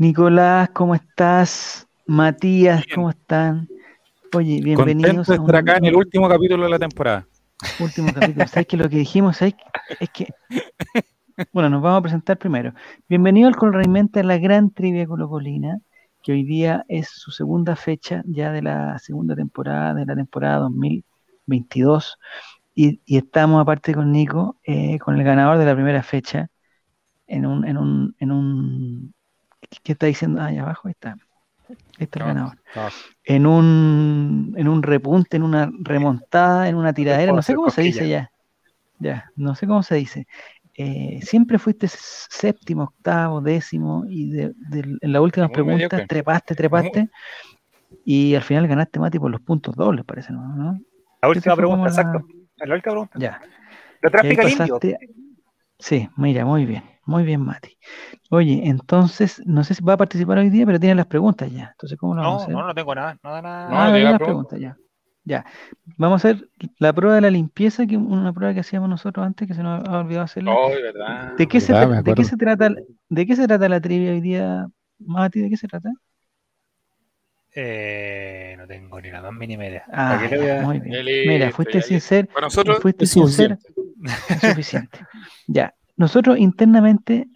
Nicolás, ¿cómo estás? Matías, ¿cómo están? Oye, bienvenidos a estar acá en el último capítulo de la temporada. Último capítulo. ¿Sabes que lo que dijimos es que bueno, nos vamos a presentar primero. Bienvenido al Colraimente a la gran trivia colocolina, que hoy día es su segunda fecha ya de la segunda temporada, de la temporada 2022. Y, estamos aparte con Nico, eh, con el ganador de la primera fecha, en un, en un, en un, ¿qué está diciendo? ahí abajo está. Este el ganador. En un, en un repunte, en una remontada, en una tiradera, no sé cómo se dice ya. Ya, no sé cómo se dice. Eh, siempre fuiste séptimo, octavo, décimo, y de, en las últimas preguntas trepaste, trepaste, y al final ganaste Mati por los puntos dobles, parece, ¿no? La última pregunta, exacto. La... última pregunta. Ya. ¿Lo tráfico limpio? Sí, mira, muy bien, muy bien, Mati. Oye, entonces, no sé si va a participar hoy día, pero tiene las preguntas ya. Entonces, ¿cómo lo vamos a hacer? No, no tengo nada, nada, nada. Ah, no, las preguntas ya. Ya, vamos a hacer la prueba de la limpieza, que una prueba que hacíamos nosotros antes, que se nos ha olvidado hacerla. ¿De, qué se, ¿De qué se trata de qué se trata la trivia hoy día, Mati? ¿De qué se trata? Eh, no tengo ni la más mínima idea. Ah, muy bien. Mira, fuiste sincero. Para nosotros fuiste sincero. Es suficiente. ya, nosotros internamente,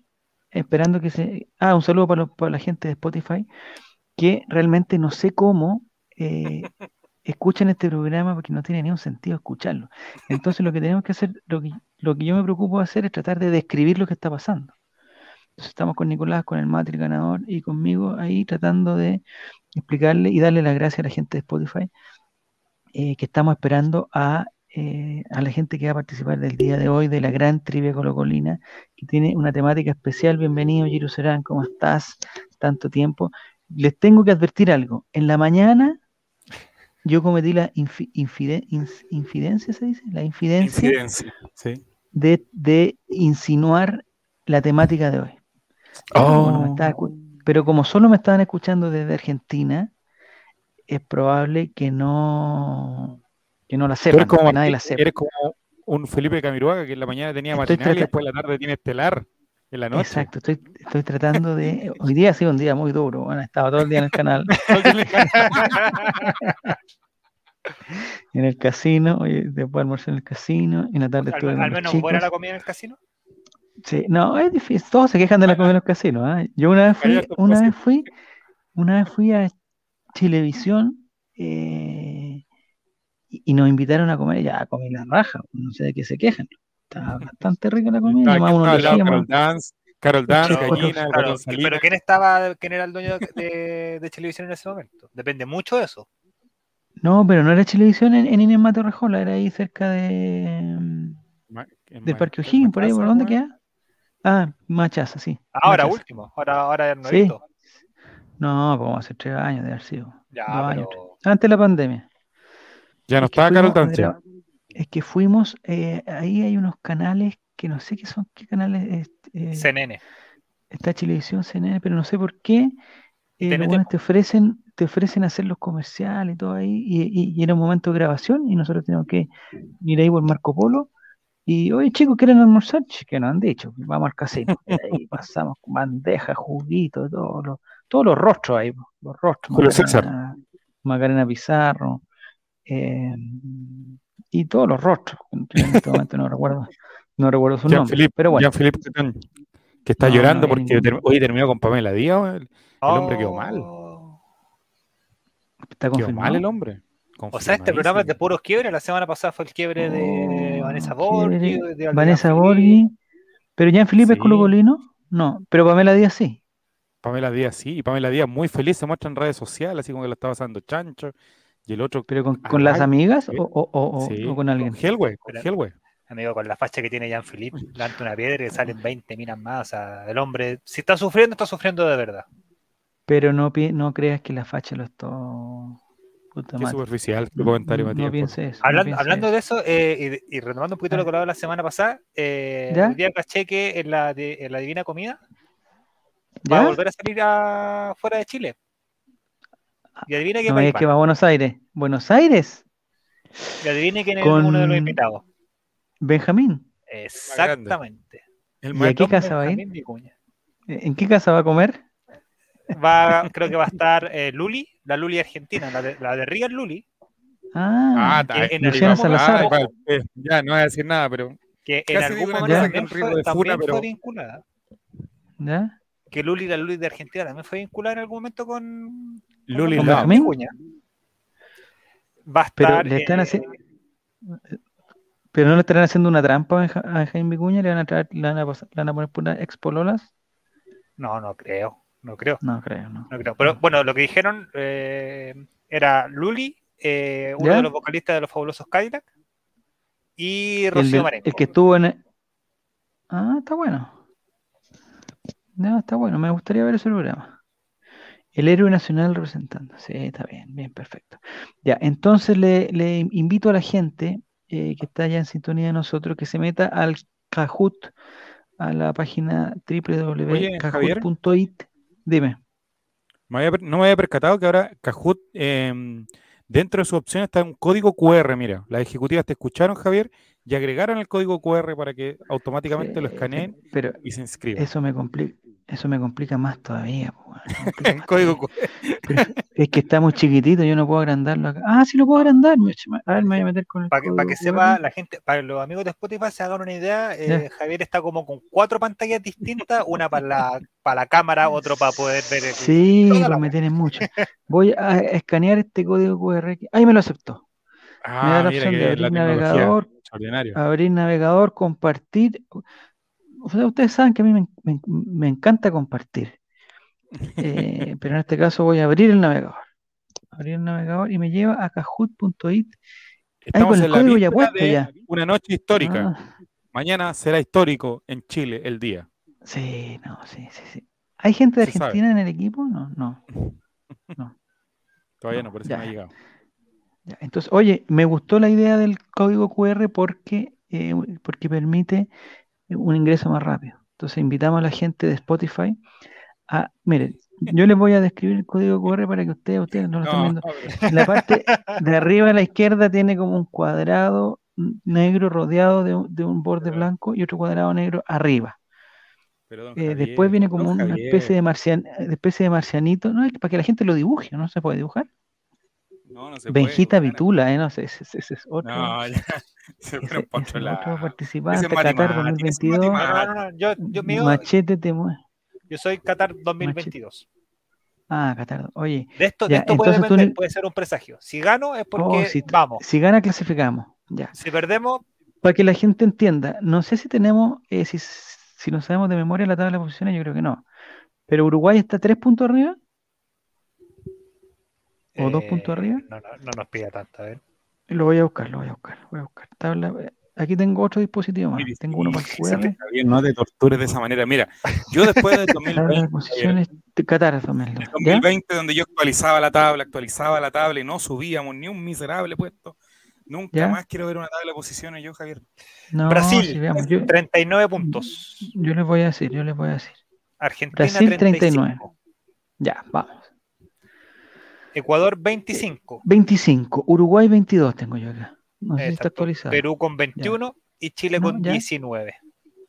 esperando que se... Ah, un saludo para, para la gente de Spotify, que realmente no sé cómo eh, escuchan este programa porque no tiene ningún sentido escucharlo. Entonces lo que tenemos que hacer, lo que, lo que yo me preocupo de hacer es tratar de describir lo que está pasando. Entonces estamos con Nicolás, con el Matri ganador y conmigo ahí tratando de explicarle y darle las gracias a la gente de Spotify eh, que estamos esperando a, eh, a la gente que va a participar del día de hoy de la gran trivia colocolina que tiene una temática especial. Bienvenido, Giro Serán, ¿cómo estás? Tanto tiempo. Les tengo que advertir algo. En la mañana yo cometí la infidencia, ¿se dice? La infidencia, de, insinuar la temática de hoy. Oh. pero como solo me estaban escuchando desde Argentina, es probable que no, que no la sepan. Eres como, nadie la sepa. eres como un Felipe Camiruaga que en la mañana tenía matinal y después en la tarde tiene estelar. En la noche. Exacto, estoy, estoy tratando de. Hoy día ha sido un día muy duro. Bueno, estaba todo el día en el canal. en el casino, oye, después almorcé en el casino, y en la tarde estuve ¿Al, al menos buena la comida en el casino? Sí, no, es difícil, todos se quejan de la comida en los casinos. ¿eh? Yo una vez fui, una vez fui, una vez fui a Chilevisión eh, y, nos invitaron a comer, ya a comer la raja, no sé de qué se quejan. Estaba bastante rica la comida. Carol Dance, Carol Dance, gallina, Pero ¿quién estaba, quién era el dueño de, de, Chilevisión en ese momento? Depende mucho de eso. No, pero no era televisión en, en Inés Matorrejola, era ahí cerca de. del Parque O'Higgins, por ahí, ¿por dónde queda? Ah, Machaza, sí. Ahora último, ahora, ahora no ¿Sí? No, pues hace tres años de haber sido. Ya, años, antes de la pandemia. Ya no estaba Carol Dance. Es que fuimos, eh, ahí hay unos canales que no sé qué son, qué canales. Eh, CNN. Está Chilevisión, CNN, pero no sé por qué. Eh, los te ofrecen te ofrecen hacer los comerciales y todo ahí, y, era un momento de grabación, y nosotros tenemos que ir ahí por Marco Polo, y oye chicos, ¿quieren almorzar? Que nos han dicho, vamos al casino. Y ahí pasamos bandejas, juguitos, todos los, todos los rostros ahí, los rostros. Macarena, Macarena Pizarro, eh, y todos los rostros, en este momento no recuerdo, no recuerdo su nombre. pero bueno. Jean-Philippe que está llorando porque hoy terminó con Pamela Díaz, el, hombre quedó mal. Está confirmado. mal el hombre. O sea, este programa es de puros quiebres. La semana pasada fue el quiebre de oh, Vanessa Borghi. Vanessa Borghi. Pero ya en Felipe es colocolino. No, pero Pamela Díaz sí. Pamela Díaz sí. Y Pamela Díaz muy feliz se muestra en redes sociales, así como que la está pasando chancho. Y el otro. ¿Pero con, las amigas o, o, o, con alguien? Con Helwe, con Helwe. Amigo, con la facha que tiene Jean-Philippe, levanta una piedra y salen 20 minas más. O sea, el hombre, si está sufriendo, está sufriendo de verdad. Pero no, no creas que la facha lo está. Qué superficial tu comentario, Matías. No piense eso. Hablando, de eso, eh, y, renovando un poquito lo que hablaba la semana pasada, eh, el día caché que en la, en la Divina Comida va a volver a salir a, fuera de Chile. Y adivina quién va que va a Buenos Aires. ¿Buenos Aires? Y adivine quién es uno de los invitados. Benjamín. Exactamente. ¿Y a qué casa va a ir? ¿En qué casa va a comer? Va, creo que va a estar eh, Luli, la Luli argentina, la de, la de Real Luli. Ah, ah en Luciana Salazar. Eh, ya, no voy a decir nada, pero. Que en algún momento también, fue, también fue vinculada. ¿Ya? Que Luli, la Luli de Argentina, también fue vinculada en algún momento con. Luli la. Va a estar. Pero le están haciendo. Pero no le estarán haciendo una trampa a Jaime Vicuña, le van a traer, le van a, pasar, le van a poner puras expololas. No, no creo. No creo. No creo, no. creo. Pero bueno, lo que dijeron eh, era Luli, eh, uno de los vocalistas de los fabulosos Cadillac, y Rocío Marengo. El que estuvo en. Ah, está bueno. No, está bueno. Me gustaría ver ese programa. El héroe nacional representando. Sí, está bien, bien, perfecto. Ya, entonces le, invito a la gente eh, que está ya en sintonía de nosotros que se meta al Kahoot, a la página www.kahoot.it. Dime. no me había percatado que ahora Kahoot, em, dentro de sus opciones está un código QR. Mira, las ejecutivas te escucharon, Javier, y agregaron el código QR para que automáticamente lo escaneen y se inscriban. Eso me complica. Eso me complica más todavía. Código es que está muy chiquitito, yo no puedo agrandarlo acá. Ah, sí lo puedo agrandar. A ver, me voy a meter con el Para que, para que sepa la gente, para los amigos de Spotify se hagan una idea, eh, Javier está como con cuatro pantallas distintas, una para la, para la cámara, otro para poder ver. El, sí, pues me tienen mucho. Voy a escanear este código QR. Ahí me lo aceptó. Ah, me da la opción de abrir navegador, abrir navegador, compartir ustedes saben que a mí me, encanta compartir. Eh, pero en este caso voy a abrir el navegador. Abrir el navegador y me lleva a kahoot.it. Estamos en el código ya ya. Una noche histórica. Ah. Mañana será histórico en Chile el día. Sí, no, sí, sí, sí. ¿Hay gente de Argentina en el equipo? No, no. no. Todavía no, por eso no ha llegado. Entonces, oye, me gustó la idea del código QR porque, eh, porque permite un ingreso más rápido. Entonces invitamos a la gente de Spotify a, miren, yo les voy a describir el código QR para que ustedes, ustedes no lo estén viendo. la parte de arriba a la izquierda tiene como un cuadrado negro rodeado de, un borde blanco y otro cuadrado negro arriba. Eh, después viene como una especie de, marcian, especie de marcianito, ¿no? para que la gente lo dibuje, ¿no? ¿Se puede dibujar? No, no se Benjita Vitula, ¿eh? No sé, ese, ese, es otro. No, ya. Se fueron Otro participante, Qatar 2022. No, no, no, yo, yo mío, Machete te Yo soy Qatar 2022. Ah, Qatar. Oye. De esto, de esto puede, depender, puede ser un presagio. Si gano es porque oh, si, vamos. Si gana, clasificamos. Ya. Si perdemos. Para que la gente entienda, no sé si tenemos, eh, si, si no sabemos de memoria la tabla de posiciones, yo creo que no. Pero Uruguay está tres puntos arriba. ¿O dos puntos eh, arriba? No, no, no nos pida tanto, a ver. Lo voy a buscar, lo voy a buscar, voy a buscar. Eh, aquí tengo otro dispositivo más. tengo uno para el QR. Bien, no te tortures de esa manera. Mira, yo después de 2020, posiciones de Qatar, 2020 donde yo actualizaba la tabla, actualizaba la tabla y no subíamos ni un miserable puesto. Nunca más quiero ver una tabla de posiciones yo, Javier. Brasil, 39 puntos. Yo les voy a decir, yo les voy a decir. Argentina, Brasil, 39. Ya, vamos. Ecuador 25. 25. Uruguay 22 tengo yo acá. No sé si está actualizado. Perú con 21 y Chile con 19.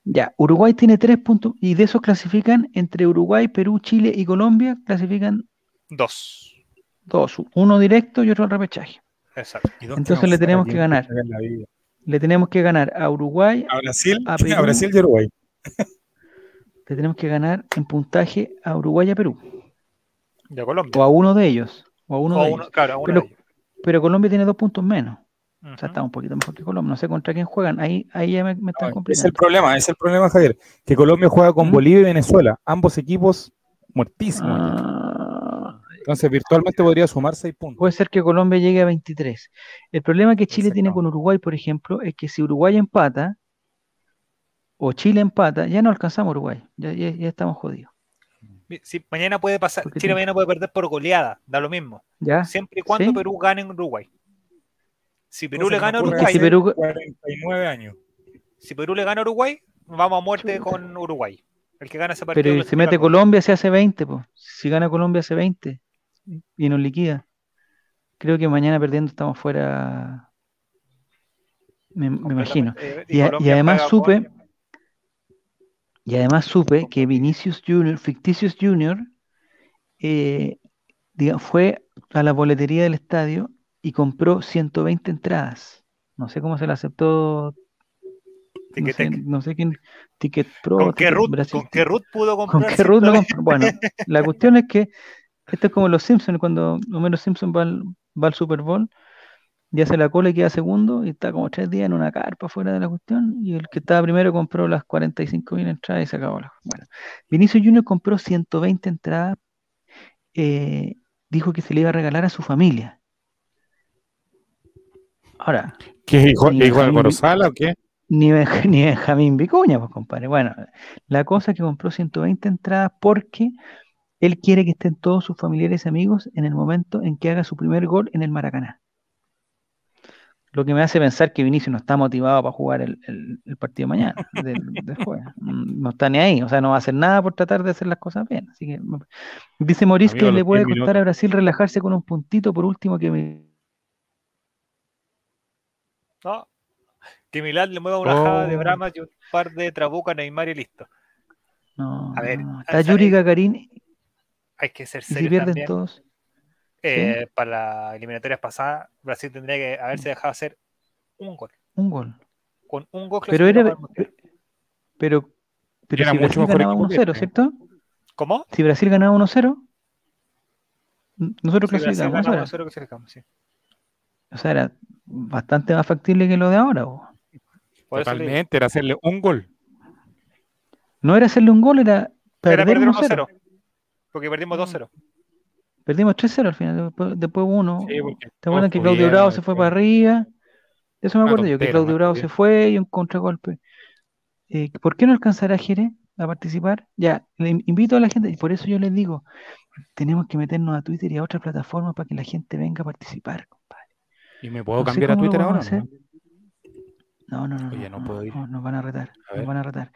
Ya, Uruguay tiene 3 puntos y de esos clasifican entre Uruguay, Perú, Chile y Colombia, clasifican dos. Dos, uno directo y otro al repechaje. Exacto. Entonces le tenemos que ganar. Le tenemos que ganar a Uruguay, a Brasil, a, Brasil y Uruguay. le tenemos que ganar en puntaje a Uruguay y a Perú. De Colombia. O a uno de ellos. O uno, pero, Colombia tiene dos puntos menos. O sea, está un poquito mejor que Colombia. No sé contra quién juegan. Ahí, ahí ya me, están complicando. Es el problema, es el problema, Javier. Que Colombia juega con ¿Mm? Bolivia y Venezuela. Ambos equipos muertísimos. Ah. Entonces, virtualmente podría sumar seis puntos. Puede ser que Colombia llegue a 23. El problema que Chile tiene con Uruguay, por ejemplo, es que si Uruguay empata o Chile empata, ya no alcanzamos Uruguay. ya, ya estamos jodidos. Si mañana puede pasar, Chile mañana puede perder por goleada, da lo mismo. ¿Ya? Siempre y cuando Perú gane en Uruguay. Si Perú le gana a Uruguay, si Perú... 49 años. Si Perú le gana a Uruguay, vamos a muerte con Uruguay. El que gana ese partido. Pero si mete Colombia se hace 20, pues. Si gana Colombia hace 20 y nos liquida. Creo que mañana perdiendo estamos fuera. Me, imagino. Y, además supe, y además supe que Vinicius Junior, Ficticius Junior, eh, fue a la boletería del estadio y compró 120 entradas. No sé cómo se la aceptó. No sé, quién. Ticket Pro. ¿Con qué, root, pudo comprar? ¿Con qué Bueno, la cuestión es que esto es como los Simpsons, cuando Homero Simpson va va al Super Bowl ya hace la cola y queda segundo y está como tres días en una carpa fuera de la cuestión y el que estaba primero compró las 45 mil entradas y se acabó la Bueno, Vinicio Junior compró 120 entradas, eh, dijo que se le iba a regalar a su familia. Ahora. ¿Qué hijo, hijo de Gorosala o qué? Ni, ni Benjamín Vicuña, pues compadre. Bueno, la cosa es que compró 120 entradas porque él quiere que estén todos sus familiares y amigos en el momento en que haga su primer gol en el Maracaná lo que me hace pensar que Vinicius no está motivado para jugar el, partido mañana, del, jueves. Mm, no está ni ahí, o sea, no va a hacer nada por tratar de hacer las cosas bien. Así que dice Moris que le puede costar a Brasil relajarse con un puntito por último que me... No, que Milán le mueva una java de oh. Brahma y un par de trabuca a Neymar y listo. No, a ver, está Yuri Gagarin. Hay que ser serio. si pierden todos. Eh, para las eliminatorias pasadas, Brasil tendría que haberse dejado hacer un gol. Un gol. Con un gol pero era, pero, pero era si mucho Brasil ganaba 1-0, ¿cierto? ¿Cómo? Si Brasil ganaba 1-0, nosotros clasificamos. 1-0 clasificamos, sí. O sea, era bastante más factible que lo de ahora. Totalmente, era hacerle un gol. No era hacerle un gol, era perder, 1-0. Porque perdimos 2-0. Perdimos 3-0 al final, después, uno. ¿Te acuerdas que Claudio Bravo se fue para arriba? Eso me acuerdo yo, que Claudio Bravo se fue y un contragolpe. Eh, ¿Por qué no alcanzará Jerez a participar? Ya, le invito a la gente, y por eso yo les digo, tenemos que meternos a Twitter y a otras plataformas para que la gente venga a participar, compadre. ¿Y me puedo cambiar a Twitter ahora? No, no, no. Oye, no, puedo ir. nos van a retar. Nos van a retar.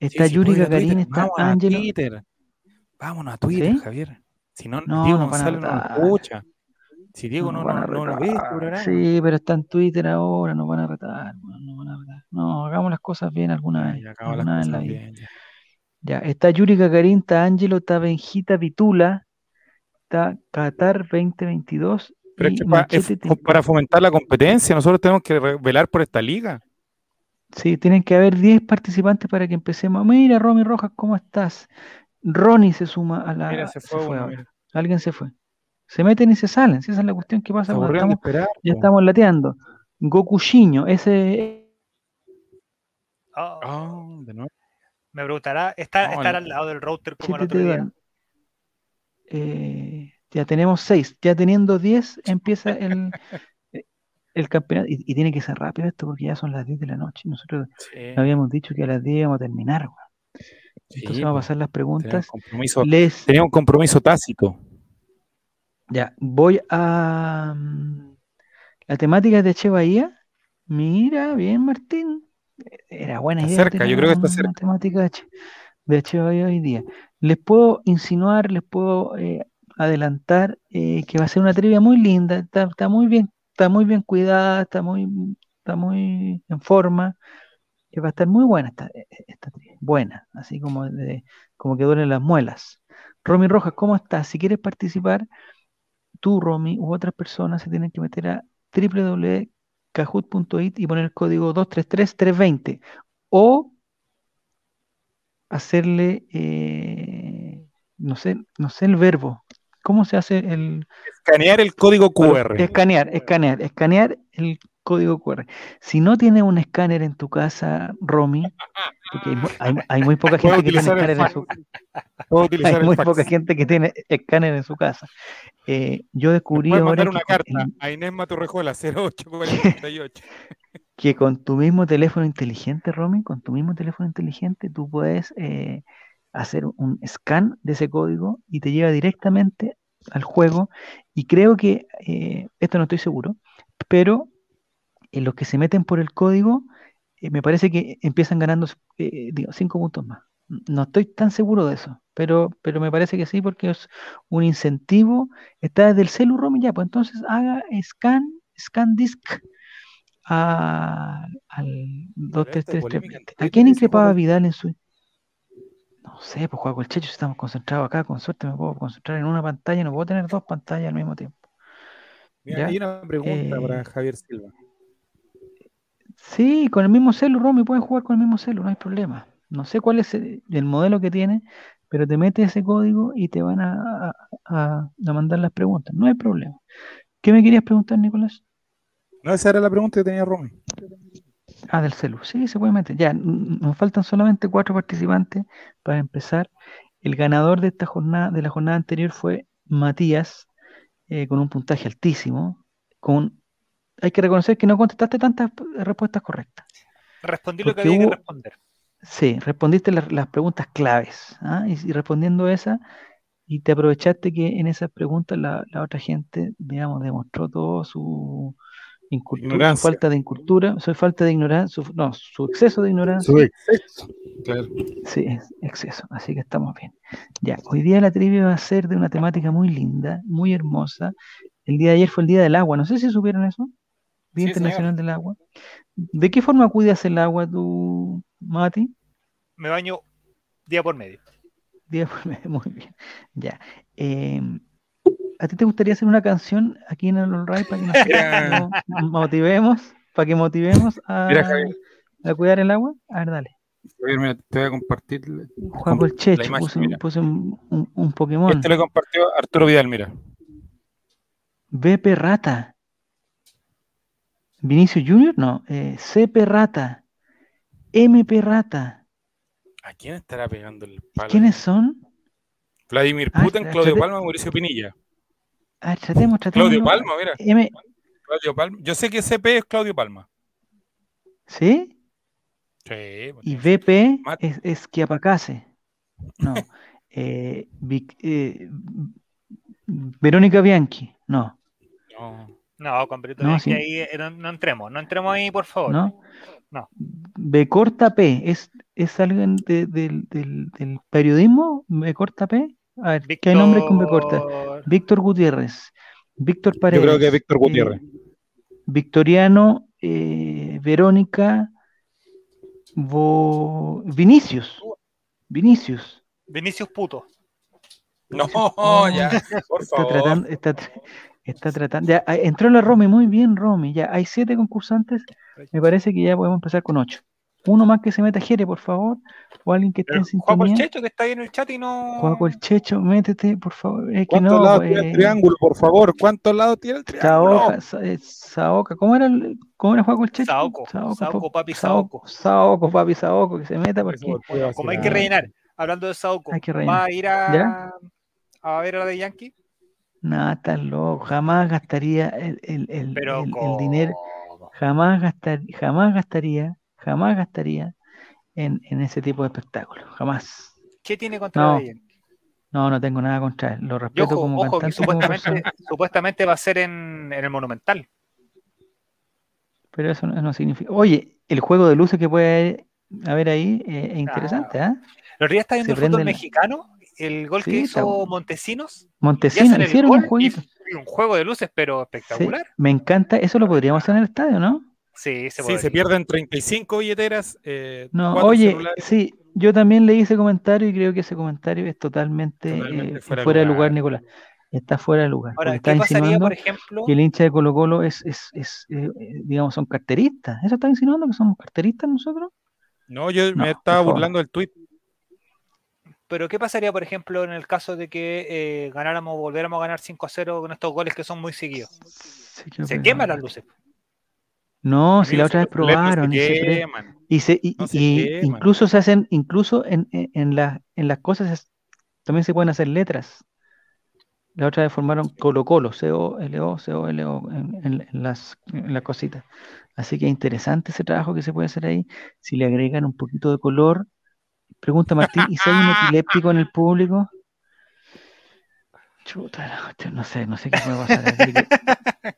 Está Yuri Gagarin, está Ángelo. Vámonos a Twitter, Javier. Si no, no Diego no Gonzalo no escucha. Si Diego no, no, no, lo ve, Sí, pero está en Twitter ahora, nos van a retar. No, van a retar. no hagamos las cosas bien alguna vez. alguna vez la bien, ya. está Yuri Gagarin, está Ángelo, está Benjita Vitula, está Qatar 2022. Pero es que para, fomentar la competencia, nosotros tenemos que velar por esta liga. Sí, tienen que haber 10 participantes para que empecemos. Mira, Romy Rojas, ¿cómo estás? Ronnie se suma a la. Mira, se fue, Alguien se fue. Se meten y se salen. esa es la cuestión que pasa cuando estamos, ya estamos lateando. Gokushiño, ese. Oh. de nuevo. Me preguntará, ¿está, estar al lado del router como el otro día? Eh, ya tenemos seis. Ya teniendo diez, empieza el, el campeonato. Y, tiene que ser rápido esto porque ya son las diez de la noche. Nosotros habíamos dicho que a las diez íbamos a terminar. Entonces vamos a pasar las preguntas. Tenía un compromiso, tácito. Ya, voy a mm, la temática de Che Bahía. Mira, bien, Martín. Era buena idea. Cerca, yo creo que está cerca. La temática de Che Bahía hoy día. Les puedo insinuar, les puedo eh, adelantar eh, que va a ser una trivia muy linda. Está, muy bien, está muy bien cuidada, está muy, está muy en forma va a estar muy buena esta, e, e, esta buena, así como, de, como que duelen las muelas. Romy Rojas, ¿cómo estás? Si quieres participar, tú, Romy, u otras personas se tienen que meter a www.kahoot.it y poner el código 233320 o hacerle, eh, no sé, no sé el verbo. ¿Cómo se hace el... Escanear el código QR. Escanear, escanear, escanear el código QR. Si no tienes un escáner en tu casa, Romy, porque hay, muy poca gente que tiene escáner en su casa. Hay muy poca gente que tiene escáner en su casa. Eh, yo descubrí ahora una carta a Inés Maturrejuela 0848. que con tu mismo teléfono inteligente, Romy, con tu mismo teléfono inteligente, tú puedes eh, hacer un scan de ese código y te lleva directamente al juego. Y creo que, eh, esto no estoy seguro, pero los que se meten por el código, eh, me parece que empiezan ganando eh, cinco puntos más. No estoy tan seguro de eso, pero, pero me parece que sí, porque es un incentivo. Está desde el celu ROM ya, pues entonces haga scan, scan disk al 233. ¿A quién increpaba Vidal en su.? No sé, pues juego el Checho, si estamos concentrados acá, con suerte me puedo concentrar en una pantalla, no puedo tener dos pantallas al mismo tiempo. hay una pregunta para eh, Javier Silva. Sí, con el mismo celu, Romy, puedes jugar con el mismo celu, no hay problema. No sé cuál es el, modelo que tiene, pero te metes ese código y te van a, a, mandar las preguntas. No hay problema. ¿Qué me querías preguntar, Nicolás? No, esa era la pregunta que tenía Romy. Ah, del celu. Sí, se puede meter. Ya, nos faltan solamente cuatro participantes para empezar. El ganador de esta jornada, de la jornada anterior fue Matías, eh, con un puntaje altísimo. Con, hay que reconocer que no contestaste tantas respuestas correctas. Respondí lo que había que responder. Sí, respondiste las, preguntas claves. ¿ah? Y, respondiendo esa, y te aprovechaste que en esas preguntas la, la otra gente, digamos, demostró todo su, Incultura, falta de incultura, su falta de ignorancia, su, no, su exceso de ignorancia. Su exceso, claro. Sí, exceso, así que estamos bien. Ya, hoy día la trivia va a ser de una temática muy linda, muy hermosa. El día de ayer fue el Día del Agua, no sé si supieron eso. Día Internacional del Agua. ¿De qué forma cuidas el agua tú, Mati? Me baño día por medio. Día por medio, muy bien. Ya. Eh, ¿A ti te gustaría hacer una canción aquí en el All para que nos motivemos, para que motivemos a, cuidar el agua? A ver, dale. te voy a compartir. Juan el Checho, puse, un, un, Pokémon. Este lo compartió Arturo Vidal, mira. BP Rata. Vinicio Junior, no. Eh, CP Rata. MP Rata. ¿A quién estará pegando el palo? ¿Quiénes son? Vladimir ah, Putin, Claudio Palma, Mauricio Pinilla. Ah, tratemos, tratemos. Claudio Palma, mira. Claudio Palma. Yo sé que CP es Claudio Palma. ¿Sí? Sí. Y VP es, es Chiapacase. No. eh, eh, Verónica Bianchi. No. No. No, ahí eh, no, entremos. No entremos ahí, por favor. No. No. B corta P. ¿Es, es alguien del, del periodismo? ¿B corta P? A ver, ¿qué hay nombres con B corta? Víctor Gutiérrez, Víctor Paredes. Yo creo que Víctor Gutiérrez. Eh, Victoriano, eh, Verónica, Vinicius. Vinicius. Vinicius puto. No, ya, por favor. Está tratando, está, tratando. Ya, entró la Romy, muy bien, Romy. Ya hay siete concursantes. Me parece que ya podemos empezar con ocho. Uno más que se meta Jere, por favor. O alguien que esté en sintonía. Juan el Checho, que está ahí en el chat y no. Juan el Checho, métete, por favor. Es ¿Cuántos lados tiene el triángulo, por favor? ¿Cuántos lados tiene el triángulo? Saoca, ¿Cómo era, el, cómo era Juan el Checho? Saoco. Saoco, papi, Saoco. Saoco, papi, Saoco, que se meta porque. Como hay que rellenar. Hablando de Saoco, ¿va a ir a, a ver a la de Yankee? Nada, tan loco. Jamás gastaría el, el, el, el dinero. Jamás, gastar, jamás gastaría jamás gastaría en, ese tipo de espectáculos, jamás. ¿Qué tiene contra no, No, no tengo nada contra él, lo respeto como cantante. supuestamente, supuestamente, va a ser en, el Monumental. Pero eso no, significa... Oye, el juego de luces que puede haber ahí eh, es interesante. ¿eh? Los días está viendo el fútbol mexicano, el gol que hizo Montesinos. Montesinos, hicieron un jueguito. un juego de luces, pero espectacular. me encanta, eso lo podríamos hacer en el estadio, ¿no? Sí, se, sí, se pierden 35 billeteras. Eh, no, oye, sí, yo también leí ese comentario y creo que ese comentario es totalmente, eh, fuera, de lugar, Nicolás. Está fuera de lugar. Ahora, ¿qué pasaría, por ejemplo? Que el hincha de Colo Colo es, es, es eh, digamos, son carteristas. ¿Eso está insinuando que somos carteristas nosotros? No, yo me estaba burlando del tuit. Pero ¿qué pasaría, por ejemplo, en el caso de que ganáramos, volviéramos a ganar 5 a 0 con estos goles que son muy seguidos? se queman las luces. No, si la otra vez probaron y, se, incluso se hacen, incluso en, en, en las cosas también se pueden hacer letras. La otra vez formaron Colo Colo, C-O-L-O, C-O-L-O en, las, en las cositas. Así que interesante ese trabajo que se puede hacer ahí. Si le agregan un poquito de color. Pregunta Martín, ¿y si hay un epiléptico en el público? Chuta, no sé, no sé qué puede pasar.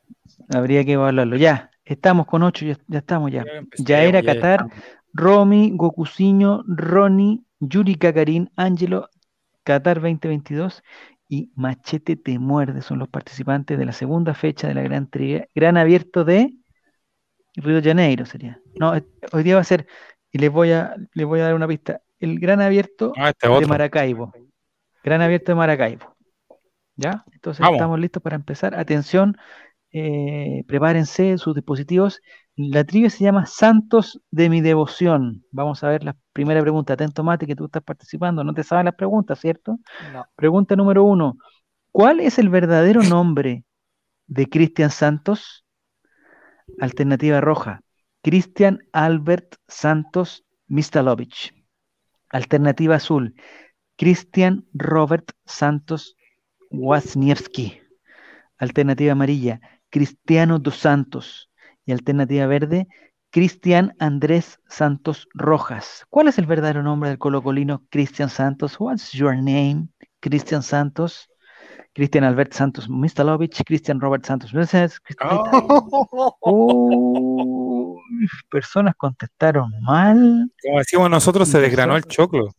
habría que evaluarlo. Ya, Estamos con ocho, ya, estamos ya. Ya, era Qatar, Romy, Gokuciño, Ronnie, Yuri Kakarin, Angelo, Qatar 2022 y Machete Te Muerde son los participantes de la segunda fecha de la Gran Gran Abierto de Río de Janeiro sería. No, eh, hoy día va a ser, y les voy a, les voy a dar una pista, el Gran Abierto ah, este de Maracaibo. Gran Abierto de Maracaibo. ¿Ya? Entonces estamos listos para empezar. Atención, eh, prepárense sus dispositivos. La trivia se llama Santos de mi devoción. Vamos a ver la primera pregunta. Atento, Mati, que tú estás participando. No te saben las preguntas, ¿cierto? Pregunta número uno. ¿Cuál es el verdadero nombre de Cristian Santos? Alternativa roja. Cristian Albert Santos Mistalovich. Alternativa azul. Cristian Robert Santos Wasniewski. Alternativa amarilla. Cristiano dos Santos. Y alternativa verde. Cristian Andrés Santos Rojas. ¿Cuál es el verdadero nombre del colocolino Cristian Santos? What's your name? Cristian Santos. Cristian Albert Santos Mistalovich, Cristian Robert Santos. Oh. Personas contestaron mal. Como decimos nosotros, se desgranó el choclo.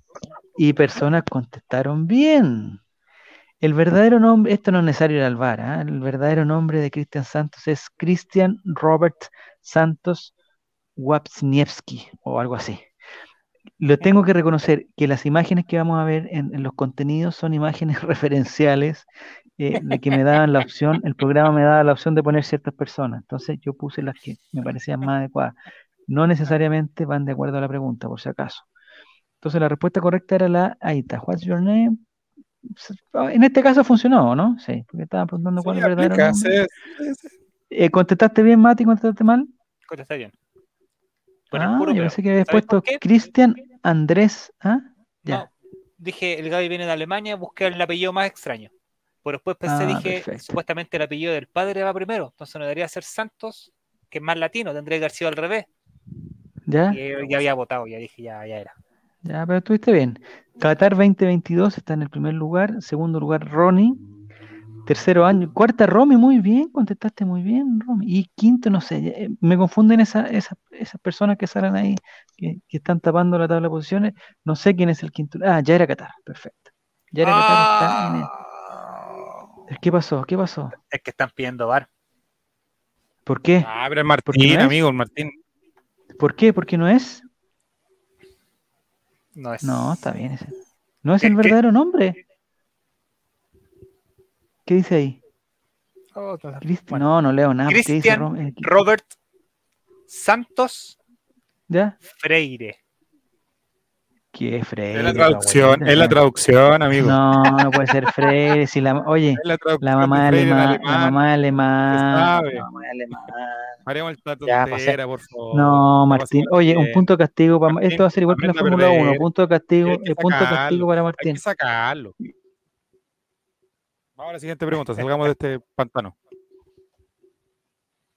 Y personas contestaron bien. El verdadero nombre, esto no es necesario ir al bar, ¿ah? el verdadero nombre de Cristian Santos es Cristian Robert Santos Wapsniewski o algo así. Lo tengo que reconocer que las imágenes que vamos a ver en, los contenidos son imágenes referenciales eh, de que me daban la opción, el programa me daba la opción de poner ciertas personas. Entonces yo puse las que me parecían más adecuadas. No necesariamente van de acuerdo a la pregunta, por si acaso. Entonces la respuesta correcta era la, ahí está, what's your name? En este caso funcionó, ¿no? Sí, porque estaba preguntando cuál es el verdadero eh, ¿Contestaste bien, Mati? ¿Contestaste mal? Contesté bien. ah, yo pensé que habías puesto Cristian Andrés. ¿ah? Ya. dije, el Gaby viene de Alemania, busqué el apellido más extraño. Pero después pensé, ah, dije, supuestamente el apellido del padre va primero, entonces no debería ser Santos, que es más latino, tendría que haber sido al revés. ¿Ya? Y ya había votado, ya dije, ya, ya era. Ya, pero estuviste bien. Qatar 2022 está en el primer lugar, segundo lugar Ronnie, tercero año, cuarta Romy, muy bien, contestaste muy bien, Romy. Y quinto, no sé, eh, me confunden esas personas que salen ahí, que, están tapando la tabla de posiciones, no sé quién es el quinto. Ah, ya era Qatar, perfecto. Ya era Qatar, está en el... ¿Qué pasó? ¿Qué pasó? Es que están pidiendo bar. ¿Por qué? Ah, pero Martín, amigo, Martín. ¿Por qué? ¿Por qué no es? No es. No, está bien. Ese. No es el verdadero nombre. ¿Qué dice ahí? Oh, no, no leo nada. Cristian eh, Robert Santos ¿Ya? Freire. ¿Qué Freire? Es la traducción, es la traducción, amigo. No, no puede ser Freire. Si la, oye, la, mamá alemán, la mamá alemán, la mamá alemán. Haremos el plato ya, entera, por favor. No, Martín. Oye, un punto de castigo para Esto va a ser igual que la Fórmula 1. Punto de castigo, eh, punto de castigo para Martín. Hay que sacarlo. Vamos a la siguiente pregunta. Salgamos de este pantano.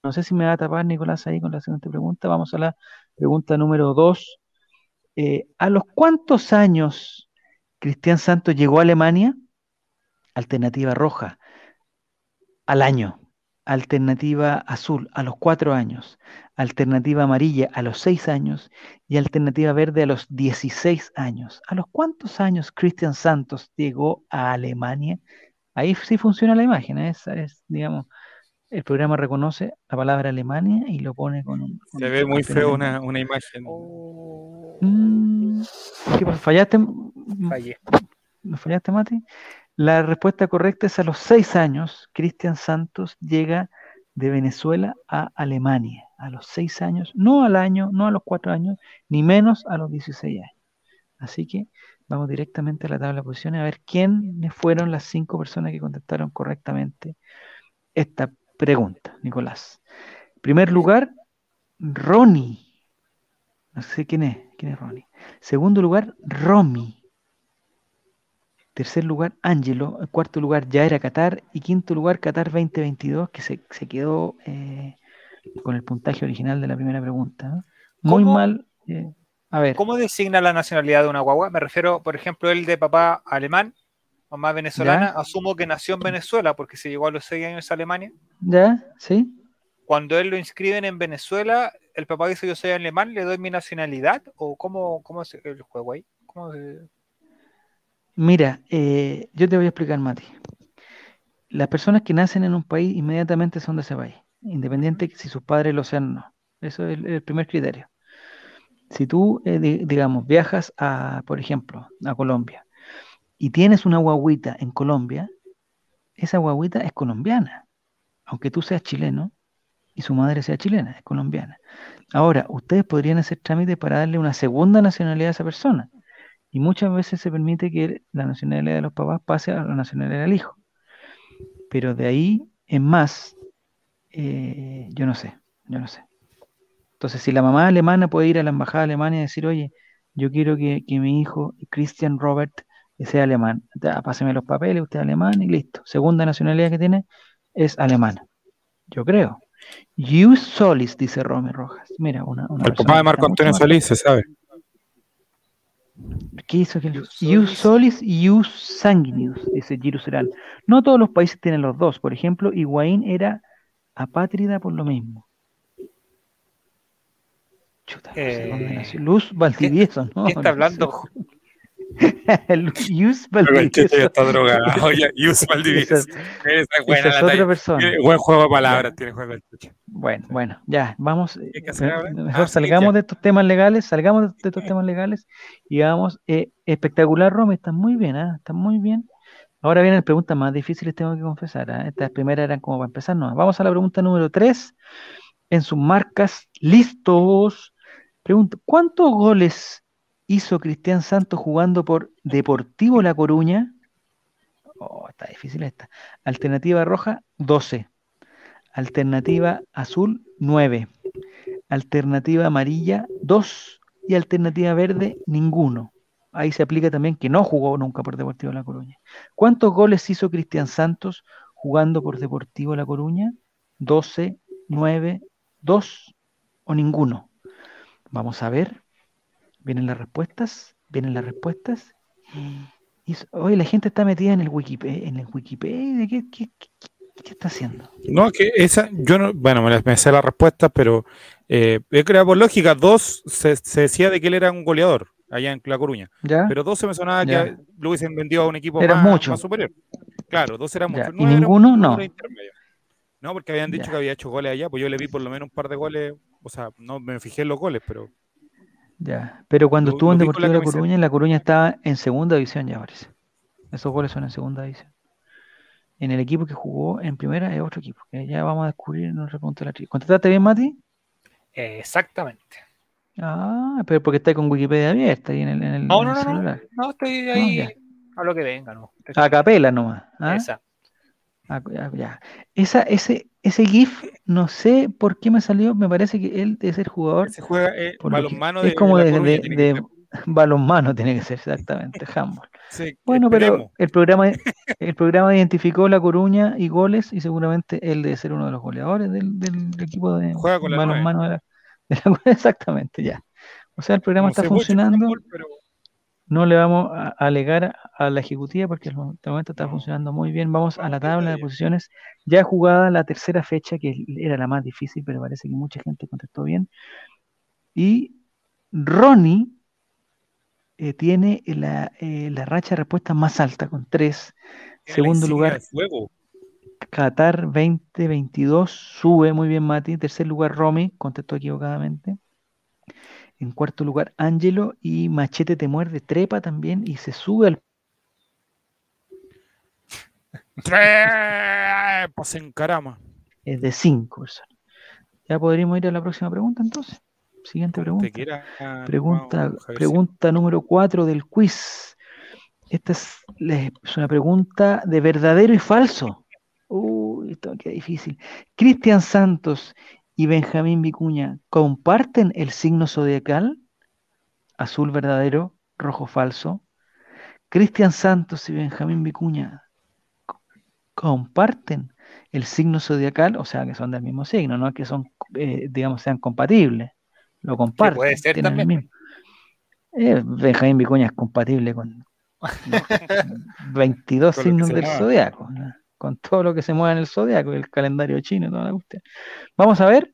No sé si me va a tapar Nicolás ahí con la siguiente pregunta. Vamos a la pregunta número 2. Eh, ¿A los cuántos años Cristian Santos llegó a Alemania? Alternativa roja, al año. Alternativa azul, a los cuatro años. Alternativa amarilla, a los seis años. Y alternativa verde, a los 16 años. ¿A los cuántos años Cristian Santos llegó a Alemania? Ahí sí funciona la imagen, ¿eh? esa es, digamos, el programa reconoce la palabra Alemania y lo pone con un... Se ve muy feo una, imagen. Mm, ¿Fallaste? Fallé. ¿No fallaste, Mati? La respuesta correcta es a los seis años, Cristian Santos llega de Venezuela a Alemania. A los seis años, no al año, no a los cuatro años, ni menos a los 16 años. Así que vamos directamente a la tabla de posiciones a ver quiénes fueron las cinco personas que contestaron correctamente esta pregunta, Nicolás. Primer lugar, Ronnie. No sé quién es. ¿Quién es Ronnie? Segundo lugar, Romy. Tercer lugar, Angelo. Cuarto lugar, ya era Qatar. Y quinto lugar, Qatar 2022, que se, quedó eh, con el puntaje original de la primera pregunta. Muy mal. Eh, a ver. ¿Cómo designa la nacionalidad de una guagua? Me refiero, por ejemplo, el de papá alemán, mamá venezolana, asumo que nació en Venezuela porque se llegó a los seis años a Alemania. ¿Ya? ¿Sí? Cuando él lo inscriben en Venezuela, el papá dice yo soy alemán, ¿le doy mi nacionalidad? ¿O cómo, cómo es el juego ahí? Mira, eh, yo te voy a explicar, Mati. Las personas que nacen en un país inmediatamente son de ese país, independiente si sus padres lo sean o no. Eso es el primer criterio. Si tú, eh, digamos, viajas a, por ejemplo, a Colombia y tienes una guaguita en Colombia, esa guaguita es colombiana, aunque tú seas chileno y su madre sea chilena, es colombiana. Ahora, ustedes podrían hacer trámite para darle una segunda nacionalidad a esa persona. Y muchas veces se permite que la nacionalidad de los papás pase a la nacionalidad del hijo. Pero de ahí en más, eh, yo no sé, yo no sé. Entonces, si la mamá alemana puede ir a la embajada alemana y decir, oye, yo quiero que, mi hijo, Christian Robert, sea alemán, páseme los papeles, usted es alemán y listo. Segunda nacionalidad que tiene es alemana. Yo creo. Ius Solis, dice Rome Rojas. Mira, una, El papá de Marco Antonio Solís se sabe. ¿Qué hizo que Ius Solis y Ius Sanguinius, dice Jerusalén. No todos los países tienen los dos. Por ejemplo, Higuaín era apátrida por lo mismo. Chuta, eh, Luz Valdivieso, ¿no? ¿Qué está hablando? Yus Valdivieso. Ya está drogado. Yus Valdivieso. Esa, esa es otra persona. buen juego de palabras tiene juego Bueno, bueno, ya, vamos. Mejor ah, salgamos de estos temas legales, salgamos de estos temas legales y vamos. Eh, espectacular, Romy, está muy bien, ¿eh? está muy bien. Ahora vienen las preguntas más difíciles, tengo que confesar. ¿eh? Estas primeras eran como para empezar, no. Vamos a la pregunta número 3. En sus marcas, listos. Pregunta, ¿cuántos goles hizo Cristian Santos jugando por Deportivo La Coruña? Oh, está difícil esta. Alternativa roja, 12. Alternativa azul, 9. Alternativa amarilla, 2. Y alternativa verde, ninguno. Ahí se aplica también que no jugó nunca por Deportivo La Coruña. ¿Cuántos goles hizo Cristian Santos jugando por Deportivo La Coruña? 12, 9, 2 o ninguno. Vamos a ver. Vienen las respuestas. Vienen las respuestas. Y hoy la gente está metida en el Wikipedia. En el Wikipedia. ¿Qué, qué, está haciendo? No, que esa, yo no, bueno, me, sé la respuesta, pero eh, creo por lógica, dos se, decía de que él era un goleador allá en La Coruña. Pero dos se me sonaba que lo hubiesen vendido a un equipo más, superior. Claro, dos eran mucho. ¿Y ninguno? no. No, porque habían dicho que había hecho goles allá, pues yo le vi por lo menos un par de goles, o sea, no me fijé en los goles, pero... Ya, pero cuando estuvo en Deportivo de La Coruña, La Coruña estaba en segunda división ya parece. Esos goles son en segunda división. En el equipo que jugó en primera es otro equipo, que ya vamos a descubrir en otra pregunta de la ¿Contestaste bien, Mati? exactamente. Ah, pero porque está con Wikipedia abierta ahí en el, en el, no, no, no, no, no, estoy ahí a lo que venga, ¿no? A capela nomás. ¿ah? Exacto. Ah, ya. Esa, ese, ese GIF, no sé por qué me salió, me parece que él debe ser jugador. Se juega eh, balonmano de, Es como de, balonmano, tiene que ser exactamente, handball. bueno, pero el programa, el programa identificó La Coruña y goles, y seguramente él debe ser uno de los goleadores del, equipo de balonmano. De la, exactamente, ya. O sea, el programa está funcionando no le vamos a alegar a la ejecutiva porque en este momento está funcionando muy bien. Vamos a la tabla de posiciones. Ya jugada la tercera fecha, que era la más difícil, pero parece que mucha gente contestó bien. Y Ronnie eh, tiene la, eh, la, racha de respuesta más alta, con tres. Segundo lugar, Qatar 2022, sube muy bien Mati. Tercer lugar, Romy, contestó equivocadamente. En cuarto lugar, Angelo y Machete te muerde, trepa también y se sube al. Pues encarama. Es de cinco Ya podríamos ir a la próxima pregunta entonces. Siguiente pregunta. pregunta, pregunta número cuatro del quiz. Esta es, es, una pregunta de verdadero y falso. Uy, esto queda difícil. Cristian Santos y Benjamín Vicuña comparten el signo zodiacal? Azul verdadero, rojo falso. Cristian Santos y Benjamín Vicuña comparten el signo zodiacal, o sea que son del mismo signo, no es que son, eh, digamos, sean compatibles. Lo comparten. puede ser también. Eh, Benjamín Vicuña es compatible con 22 signos del zodiaco con todo lo que se mueve en el zodiaco, el calendario chino y toda la cuestión. Vamos a ver.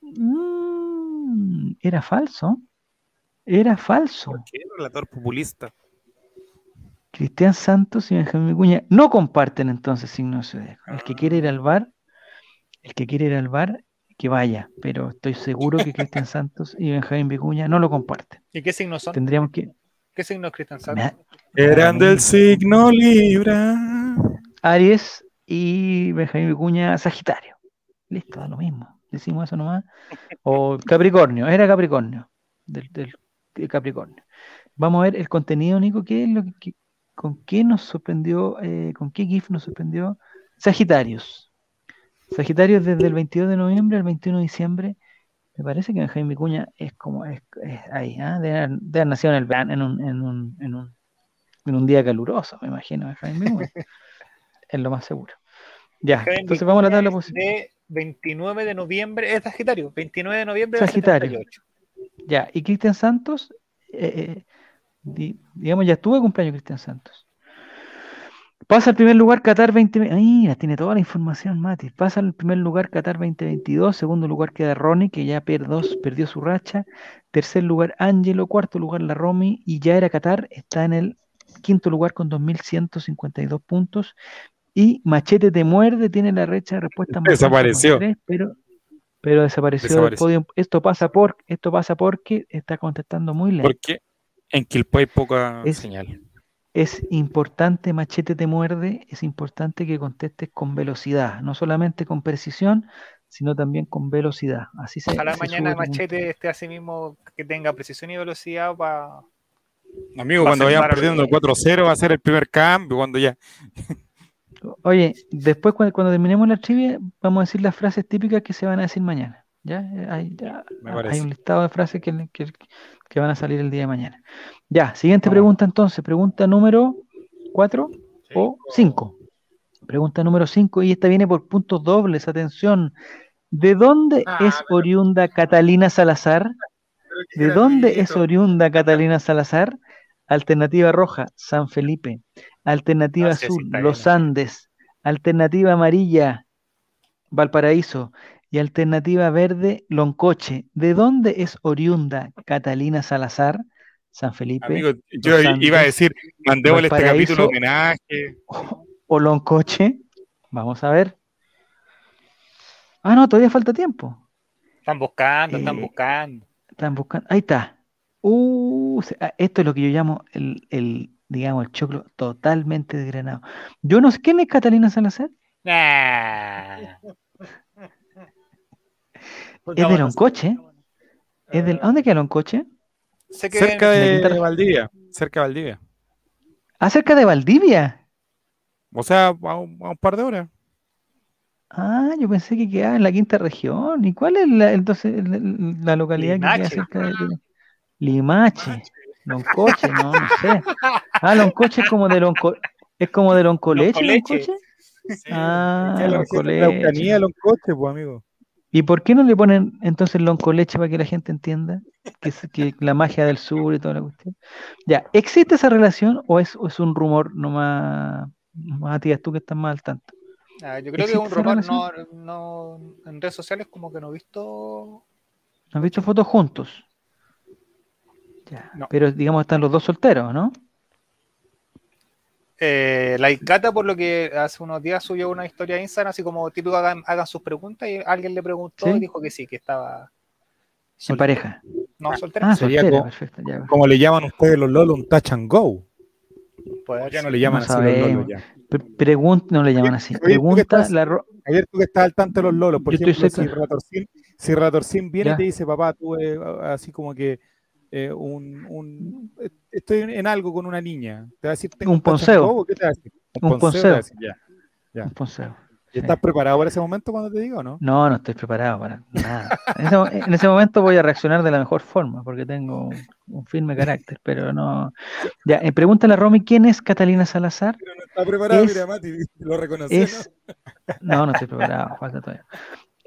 Mm, era falso. Era falso. ¿Por qué? Relator populista. Cristian Santos y Benjamín Vicuña no comparten entonces signos zodiacos. El que quiere ir al bar, el que quiere ir al bar, que vaya, pero estoy seguro que Cristian Santos y Benjamín Vicuña no lo comparten. ¿Y qué signos son? Tendríamos que. ¿Qué signo es Cristian Santos? Eran del signo Libra. Aries y Benjamín Vicuña Sagitario. Listo, da lo mismo. Decimos eso nomás. O Capricornio, era Capricornio. Del, Capricornio. Vamos a ver el contenido, Nico, ¿qué es lo que, con qué nos sorprendió, eh, con qué GIF nos sorprendió Sagitarios. Sagitarios desde el 22 de noviembre al 21 de diciembre. Me parece que Jaime Vicuña es como es, ahí, ¿ah? de, haber nacido en, el, en, un, en, un, en, un, en un día caluroso, me imagino, Jaime es lo más seguro. Ya, entonces vamos a la tabla posible. 29 de noviembre, es Sagitario, 29 de noviembre Sagitario. Ya, y Cristian Santos, eh, eh, digamos, ya estuvo de cumpleaños Cristian Santos. Pasa al primer lugar Qatar 20... Mira, tiene toda la información, Mati. Pasa al primer lugar Qatar 2022. Segundo lugar queda Ronnie, que ya perdió su racha. Tercer lugar Angelo. Cuarto lugar la Romy. Y ya era Qatar. Está en el quinto lugar con 2.152 puntos. Y Machete te muerde. Tiene la recha de respuesta más Desapareció. pero, pero desapareció, del podio. Esto pasa, por, esto pasa porque está contestando muy lento. Porque en Quilpo hay poca señal es importante, Machete te muerde, es importante que contestes con velocidad, no solamente con precisión, sino también con velocidad. Así se, Ojalá mañana Machete esté así mismo, que tenga precisión y velocidad para... Amigo, cuando vayan perdiendo 4-0 va a ser el primer cambio, cuando ya... Oye, después cuando, cuando terminemos la trivia, vamos a decir las frases típicas que se van a decir mañana. Ya, hay, hay un listado de frases que, van a salir el día de mañana. Ya, siguiente pregunta entonces, pregunta número 4 o 5. Pregunta número 5 y esta viene por puntos dobles, atención. ¿De dónde ah, es oriunda Catalina Salazar? ¿De dónde es oriunda Catalina Salazar? Alternativa roja, San Felipe. Alternativa azul, Los Andes. Alternativa amarilla, Valparaíso y alternativa verde, Loncoche. ¿De dónde es oriunda Catalina Salazar? San Felipe. Amigo, yo iba a decir, mandémosle este capítulo homenaje. O, Loncoche. Vamos a ver. Ah, no, todavía falta tiempo. Están buscando, están eh, buscando. Están buscando. Ahí está. Uh, ah, esto es lo que yo llamo el, el, digamos, el choclo totalmente desgranado. Yo no sé, ¿quién es Catalina Salazar? Es de Loncoche. ¿Es del, ¿Dónde queda Loncoche? cerca de, Valdivia. Cerca de Valdivia. ¿Ah, cerca de Valdivia? O sea, a un, par de horas. Ah, yo pensé que quedaba en la quinta región. ¿Y cuál es la, entonces la localidad que queda cerca de Limache? Loncoche, no, no sé. Ah, Loncoche es como de Lonco, es como de Loncoleche, Loncoche. ah, Loncoleche. La Loncoche, Loncoche, pues, amigo. ¿Y por qué no le ponen entonces lonco leche para que la gente entienda que, que la magia del sur y toda la cuestión? Ya, ¿existe esa relación o es, un rumor nomás, Matías, tú que estás más al tanto? Ah, yo creo que es un rumor, no, no, en redes sociales como que no he visto... ¿No has visto fotos juntos? Ya, pero digamos están los dos solteros, ¿no? Eh, la Icata, por lo que hace unos días subió una historia en Instagram, así como típico hagan, sus preguntas y alguien le preguntó y dijo que sí, que estaba. En pareja. No, soltera. Ah, Sería como, como, le llaman ustedes los lolos, un touch and go. Pues ya no le llaman así los lolos ya. Pregunta, no le llaman así. Pregunta la Ayer tú que estás al tanto de los lolos, por ejemplo, si Ratorcin viene y te dice, papá, tú eh, así como que eh, un, un, estoy en algo con una niña. Te va a decir, tengo un, ponceo. ¿Qué te va a decir? Un, ponceo. Ya, ya. Un ponceo. ¿Estás preparado para ese momento cuando te digo, no? No, no estoy preparado para nada. En ese, momento voy a reaccionar de la mejor forma porque tengo un, firme carácter, pero no. Ya, eh, pregúntale a Romy quién es Catalina Salazar. Pero no está preparado, mira, Mati, lo reconocí. ¿no? ¿no? estoy preparado, falta todavía.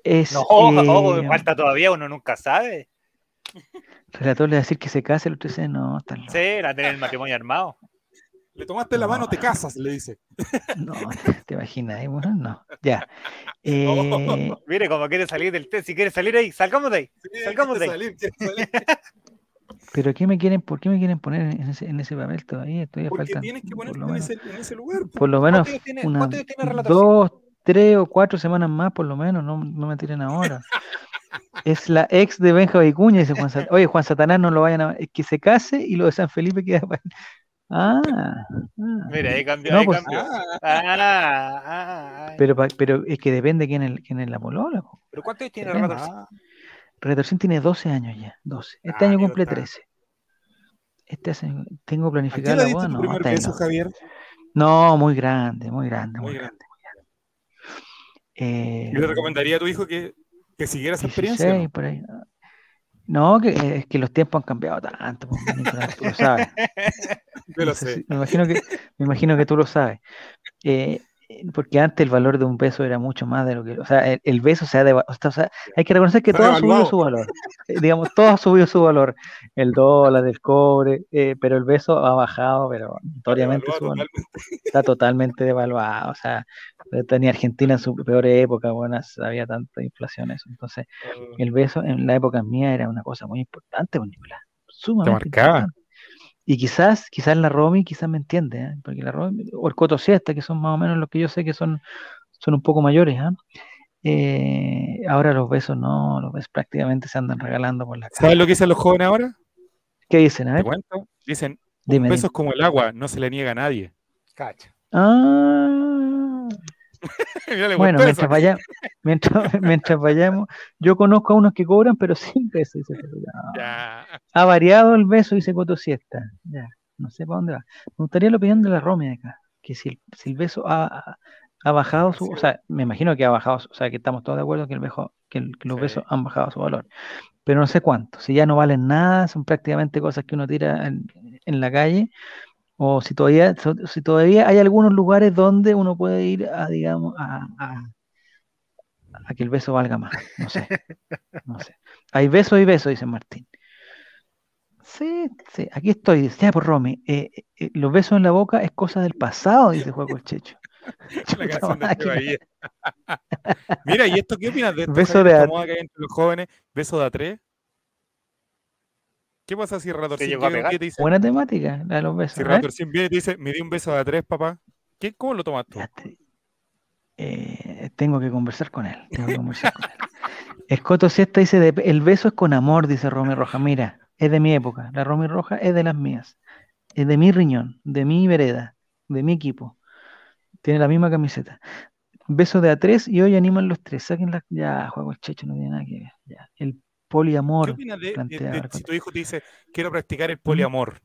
Es, no, ojo, eh, falta todavía, uno nunca sabe. Relator le va a decir que se case, el otro dice, no, está loco. Sí, la tiene el matrimonio armado. Le tomaste la mano, te casas, le dice. No, te imaginas, ¿eh? bueno, no, ya. Eh... Mire, como quiere salir del test, si quiere salir ahí, salgamos de ahí, salgamos de ahí. Salir, salir. Pero ¿qué me quieren, ¿por qué me quieren poner en ese, en ese papel todavía? Estoy Porque tienes que ponerte en ese, en ese, lugar. Por lo menos una, dos, tres o cuatro semanas más, por lo menos, no, no me tiren ahora. Es la ex de Benja Vicuña, dice Juan Satanás. Oye, Juan Satanás no lo vayan a. Es que se case y lo de San Felipe queda para. Ah, ah, Mira, ahí cambió, ahí pues, cambió. Ah, ah, pero, pero es que depende quién es, quién es la polola. ¿Pero cuántos años tiene Retorcín? Retorcín tiene 12 años ya, 12. Este año cumple 13. Este año tengo planificado la boda, no. primer beso, Javier? No, muy grande, muy grande, muy, grande. Eh, Yo le recomendaría a tu hijo que, que siguiera esa experiencia. ¿no? Por ahí. No, que, es que los tiempos han cambiado tanto, tú lo sabes. Yo lo sé. Me imagino que, me imagino que tú lo sabes. Eh, porque antes el valor de un peso era mucho más de lo que, o sea, el, beso se ha de, o sea, hay que reconocer que todo ha subido su valor, eh, digamos, todo ha subido su valor, el dólar, el cobre, eh, pero el beso ha bajado, pero notoriamente está totalmente devaluado, o sea, tenía Argentina en su peor época, bueno, había tanta inflación eso, entonces oh. el beso en la época mía era una cosa muy importante, pues, sumamente importante. Y quizás, quizás la Romy, quizás me entiende, ¿eh? porque la Romy, o el Coto Siesta, que son más o menos los que yo sé que son, son un poco mayores, ¿ah? ¿eh? ahora los besos no, los besos prácticamente se andan regalando por la calle. ¿Sabes lo que dicen los jóvenes ahora? ¿Qué dicen? A ver? ¿Te cuento? Dicen, un beso es como el agua, no se le niega a nadie. Cacha. Ah. bueno, mientras, vayamos, mientras, vayamos, yo conozco a unos que cobran, pero sin beso. Ha variado el beso, dice Coto Siesta. Ya, no sé para dónde va. Me gustaría la opinión de la Rome acá, que si el, si el beso ha, ha, bajado su, o sea, me imagino que ha bajado, o sea, que estamos todos de acuerdo que el beso, que, los besos han bajado su valor, pero no sé cuánto. Si ya no valen nada, son prácticamente cosas que uno tira en, en la calle o si todavía, si todavía hay algunos lugares donde uno puede ir a, digamos, a, a, que el beso valga más. No sé. No sé. Hay beso y beso, dice Martín. Sí, sí, aquí estoy. Ya por Romy. Eh, eh, los besos en la boca es cosa del pasado, dice Juego el Checho. Mira, ¿y esto qué opinas de esto? Beso de a... entre los jóvenes? ¿Beso de a tres? ¿Qué pasa si Ratorcín viene y te dice... Buena temática, la de los besos. Si Ratorcín viene y te dice, me di un beso de a tres, papá, ¿qué, ¿cómo lo tomas tú? Eh, tengo que conversar con él. Tengo que conversar con él. Escoto Siesta dice, el beso es con amor, dice Romy Roja. Mira, es de mi época. La Romy Roja es de las mías. Es de mi riñón, de mi vereda, de mi equipo. Tiene la misma camiseta. Beso de a tres y hoy animan los tres. Saquen la... Ya, juego el checho, no tiene nada que ver. Ya. El poliamor. ¿Qué opinas de, si tu hijo te dice, quiero practicar el poliamor?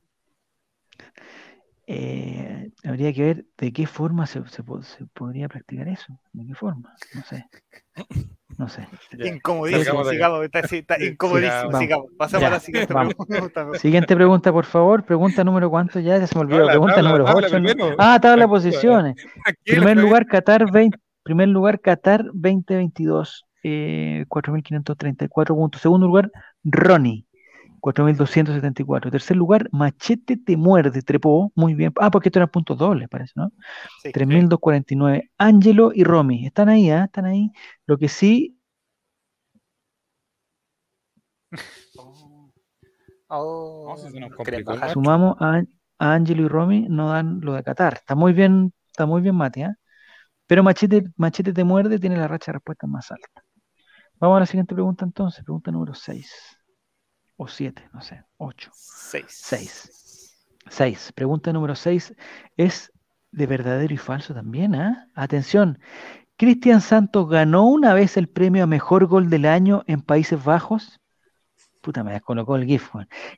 Eh, habría que ver de qué forma se, se, podría practicar eso. ¿De qué forma? No sé. No sé. Incomodísimo, sigamos, está, está incomodísimo. Sigamos. Pasamos a la siguiente pregunta. Siguiente pregunta, por favor. Pregunta número cuánto ya, ya se me olvidó. pregunta número 8. Ah, tabla de posiciones. Primer lugar, Qatar 20, primer lugar, Qatar 2022 eh, 4.534 puntos. Segundo lugar, Ronnie, 4.274. Tercer lugar, Machete te muerde, trepó, muy bien. Ah, porque esto eran puntos dobles, parece, ¿no? 3.249. Angelo y Romy, están ahí, ¿eh? Están ahí. Lo que sí... Oh, Sumamos a, Angelo y Romy, no dan lo de Qatar. Está muy bien, está muy bien, Mati, ¿eh? Pero Machete, Machete te muerde, tiene la racha de respuesta más alta. Vamos a la siguiente pregunta entonces, pregunta número 6. O 7, no sé, 8. 6. 6. 6. Pregunta número 6 es de verdadero y falso también, ¿ah? Atención. ¿Cristian Santos ganó una vez el premio a mejor gol del año en Países Bajos? Puta, me descolocó el GIF.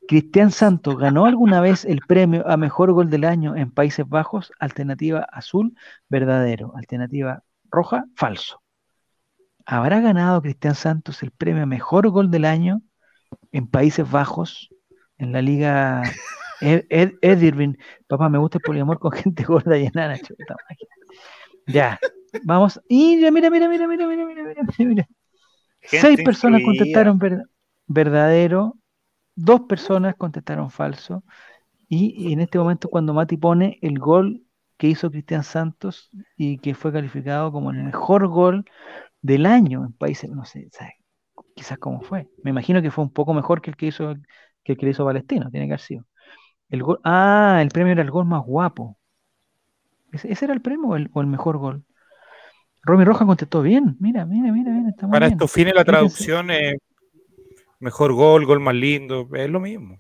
¿Cristian Santos ganó alguna vez el premio a mejor gol del año en Países Bajos? Alternativa azul, verdadero. Alternativa roja, falso. ¿Habrá ganado Cristian Santos el premio a mejor gol del año en Países Bajos, en la liga Ed, Papá, me gusta el poliamor con gente gorda y enana. Ya, vamos. Y mira, mira, mira, mira, mira, mira, mira, mira. Seis personas contestaron verdadero, dos personas contestaron falso. Y en este momento, cuando Mati pone el gol que hizo Cristian Santos y que fue calificado como el mejor gol del año en países, no sé, quizás cómo fue. Me imagino que fue un poco mejor que el que hizo, que el que hizo Palestino, tiene que haber sido. El gol, ah, el premio era el gol más guapo. ¿Ese, era el premio o el, mejor gol? Romy Roja contestó bien. Mira, mira, mira, mira. Para estos fines la traducción es mejor gol, gol más lindo, es lo mismo.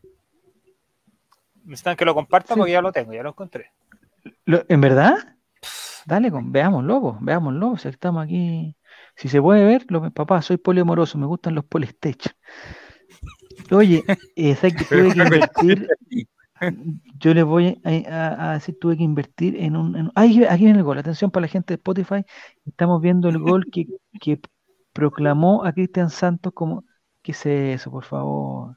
Necesitan que lo comparta porque ya lo tengo, ya lo encontré. ¿En verdad? Dale, con, veámoslo, veámoslo. Si estamos aquí. Si se puede ver, lo, papá, soy poliamoroso, me gustan los polistech. Oye, eh, que tuve que invertir? Yo le voy a, decir, tuve que invertir en un... aquí viene el gol, atención para la gente de Spotify, estamos viendo el gol que, que proclamó a Cristian Santos como... ¿Qué es eso, por favor?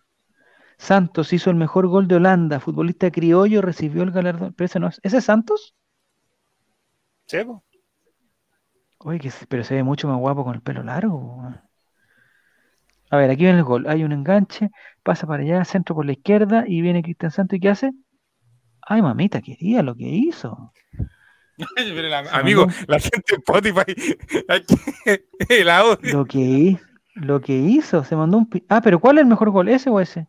Santos hizo el mejor gol de Holanda, futbolista criollo, recibió el galardón. Pero ese no es. ¿Ese es Santos? Sí, Oye, que, pero se ve mucho más guapo con el pelo largo. A ver, aquí viene el gol. Hay un enganche, pasa para allá, centro por la izquierda y viene Cristian Santos. ¿Y qué hace? Ay, mamita, quería lo que hizo. amigo, la gente de Spotify, el audio. Lo que, lo que hizo, se mandó un. Ah, pero ¿cuál es el mejor gol? ¿Ese o ese?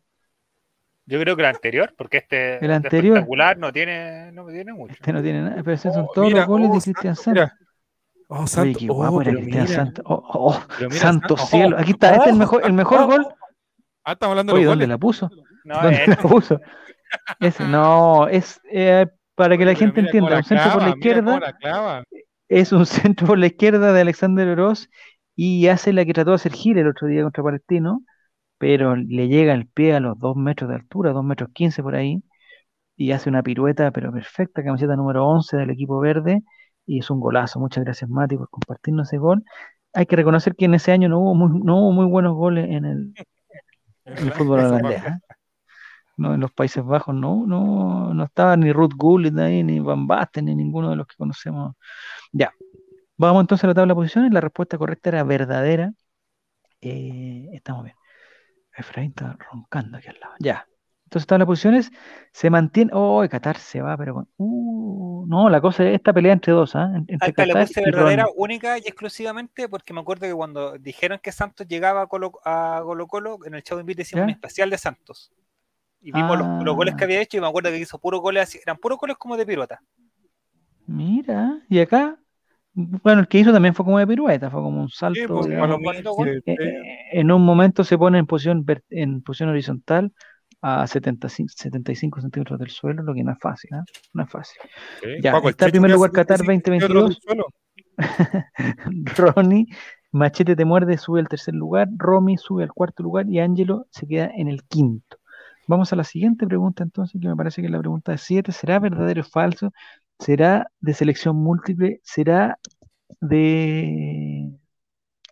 Yo creo que el anterior, porque este el anterior, espectacular no tiene, no tiene mucho. Este no tiene nada, pero esos son oh, todos los goles de oh, Cristian Santos. Oh, santo, guapo oh, Cristian Santos. Oh, oh, santo cielo. Aquí está, este es el mejor, el mejor gol. Ah, estamos hablando de ¿dónde la puso? No, ¿Dónde la puso? Ese, no, es eh, para que la gente entienda, un centro por la izquierda. Es un centro por la izquierda de Alexander Oroz y hace la que trató de hacer gira el otro día contra Palestino pero le llega el pie a los 2 metros de altura, 2 metros 15 por ahí, y hace una pirueta, pero perfecta, camiseta número 11 del equipo verde, y es un golazo. Muchas gracias, Mati, por compartirnos ese gol. Hay que reconocer que en ese año no hubo muy, no hubo muy buenos goles en el, fútbol holandés. ¿eh? No, en los Países Bajos no, no, no estaba ni Ruth Gullit ahí, ni Van Basten, ni ninguno de los que conocemos. Ya, vamos entonces a la tabla de posiciones. La respuesta correcta era verdadera. Eh, estamos bien. Efraín está roncando aquí al lado. Ya. Entonces todas las posiciones se mantiene. Oh, Qatar se va, pero uh, no, la cosa es esta pelea entre dos, ¿ah? Entre Qatar la puse verdadera, única y exclusivamente porque me acuerdo que cuando dijeron que Santos llegaba a Colo Colo, en el Chavo Invite hicimos un especial de Santos. Y vimos los, goles que ah. había hecho y me acuerdo que hizo puros goles así, eran puros goles como de pirueta. Mira, y acá bueno, el que hizo también fue como de pirueta, fue como un salto. Pues, eh, eh, en un momento se pone en posición, en posición horizontal a 75, 75 centímetros del suelo, lo que no es fácil, ¿eh? no es fácil. Ya, está en primer lugar Qatar 2022. Ronnie, Machete te muerde, sube al tercer lugar, Romy sube al cuarto lugar y Angelo se queda en el quinto. Vamos a la siguiente pregunta entonces, que me parece que es la pregunta de 7. ¿Será verdadero o falso ¿Será de selección múltiple? ¿Será de...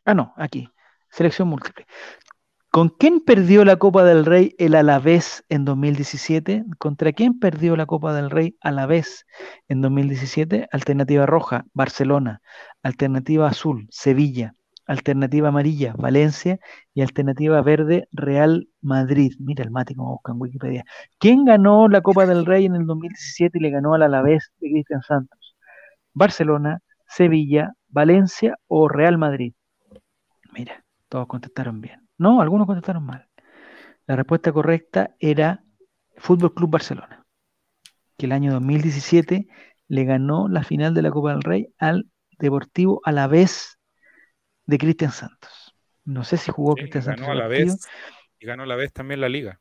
Ah, no, aquí. Selección múltiple. ¿Con quién perdió la Copa del Rey el Alavés en 2017? ¿Contra quién perdió la Copa del Rey Alavés en 2017? Alternativa roja, Barcelona. Alternativa azul, Sevilla. Alternativa amarilla, Valencia. Y alternativa verde, Real Madrid. Mira el mate como busca en Wikipedia. ¿Quién ganó la Copa del Rey en el 2017 y le ganó al Alavés de Cristian Santos? ¿Barcelona, Sevilla, Valencia o Real Madrid? Mira, todos contestaron bien. No, algunos contestaron mal. La respuesta correcta era Fútbol Club Barcelona, que el año 2017 le ganó la final de la Copa del Rey al Deportivo Alavés de Cristian Santos. No sé si jugó Cristian Santos. Ganó a la vez y ganó a la vez también la liga.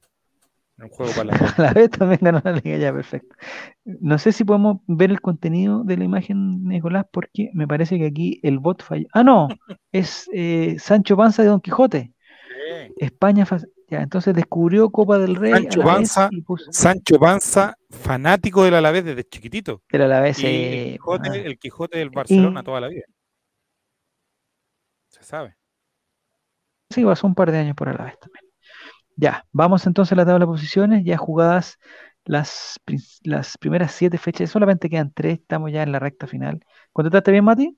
Un juego para la, a la vez también ganó la liga, ya perfecto. No sé si podemos ver el contenido de la imagen, Nicolás, porque me parece que aquí el bot falló. Ah, no, es eh, Sancho Panza de Don Quijote. España, ya, entonces descubrió Copa del Rey. Sancho Panza, Sancho Panza, fanático del Alavés desde chiquitito. El Alavés, el, Quijote, ah. el Quijote del Barcelona toda la vida sabe. Sí, pasó un par de años por la vez también. Ya, vamos entonces a la tabla de posiciones, ya jugadas las, las primeras siete fechas, solamente quedan tres, estamos ya en la recta final. ¿Contestaste bien, Mati?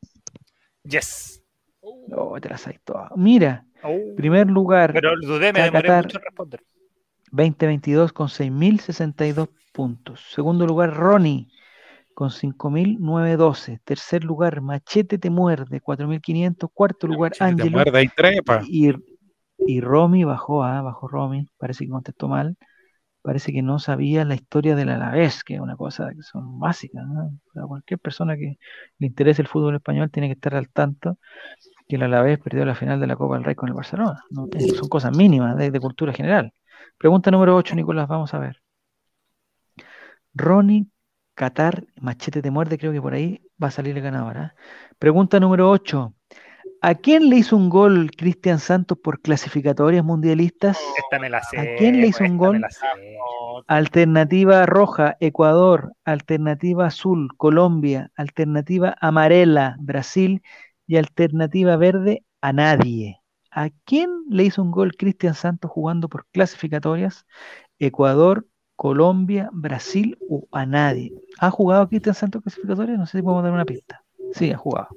Yes. Oh, te las hay todas. Mira, oh. primer lugar. Pero dudé, me demoré mucho en responder. 2022 con 6.062 puntos. Segundo lugar, Ronnie con 5.912. Tercer lugar, Machete te muerde, 4.500. Cuarto lugar, Ángelo. Y, y Romy bajó, ah, bajó Romy, parece que contestó mal. parece que no sabía la historia del Alavés, que es una cosa que son básicas. cualquier persona que le interese el fútbol español tiene que estar al tanto que el Alavés perdió la final de la Copa del Rey con el Barcelona. Son cosas mínimas de, cultura general. Pregunta número 8, Nicolás, vamos a ver. Ronnie Qatar, machete de muerte, creo que por ahí va a salir el ganador. ¿ah? Pregunta número 8. ¿A quién le hizo un gol Cristian Santos por clasificatorias mundialistas? ¿A quién le hizo un gol? Alternativa roja, Ecuador. Alternativa azul, Colombia. Alternativa amarela, Brasil. Y alternativa verde, a nadie. ¿A quién le hizo un gol Cristian Santos jugando por clasificatorias? Ecuador, Colombia, Brasil o a nadie. ¿Ha jugado Cristian Santos clasificatorias? No sé si podemos dar una pista. Sí, ha jugado.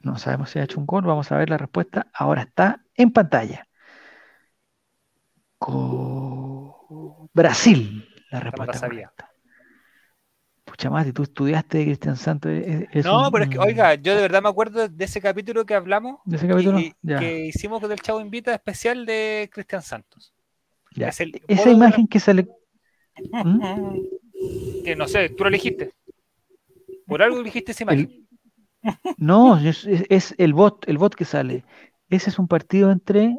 No sabemos si ha hecho un gol. Vamos a ver la respuesta. Ahora está en pantalla. Brasil. La respuesta correcta. Más, tú estudiaste Cristian Santos. no, pero es que, oiga, yo de verdad me acuerdo de ese capítulo que hablamos. De ese capítulo. que hicimos con el Chavo Invita especial de Cristian Santos. Esa imagen que sale. ¿Mm? Que no sé, tú lo elegiste. Por algo elegiste esa imagen. No, es, el bot, el bot que sale. Ese es un partido entre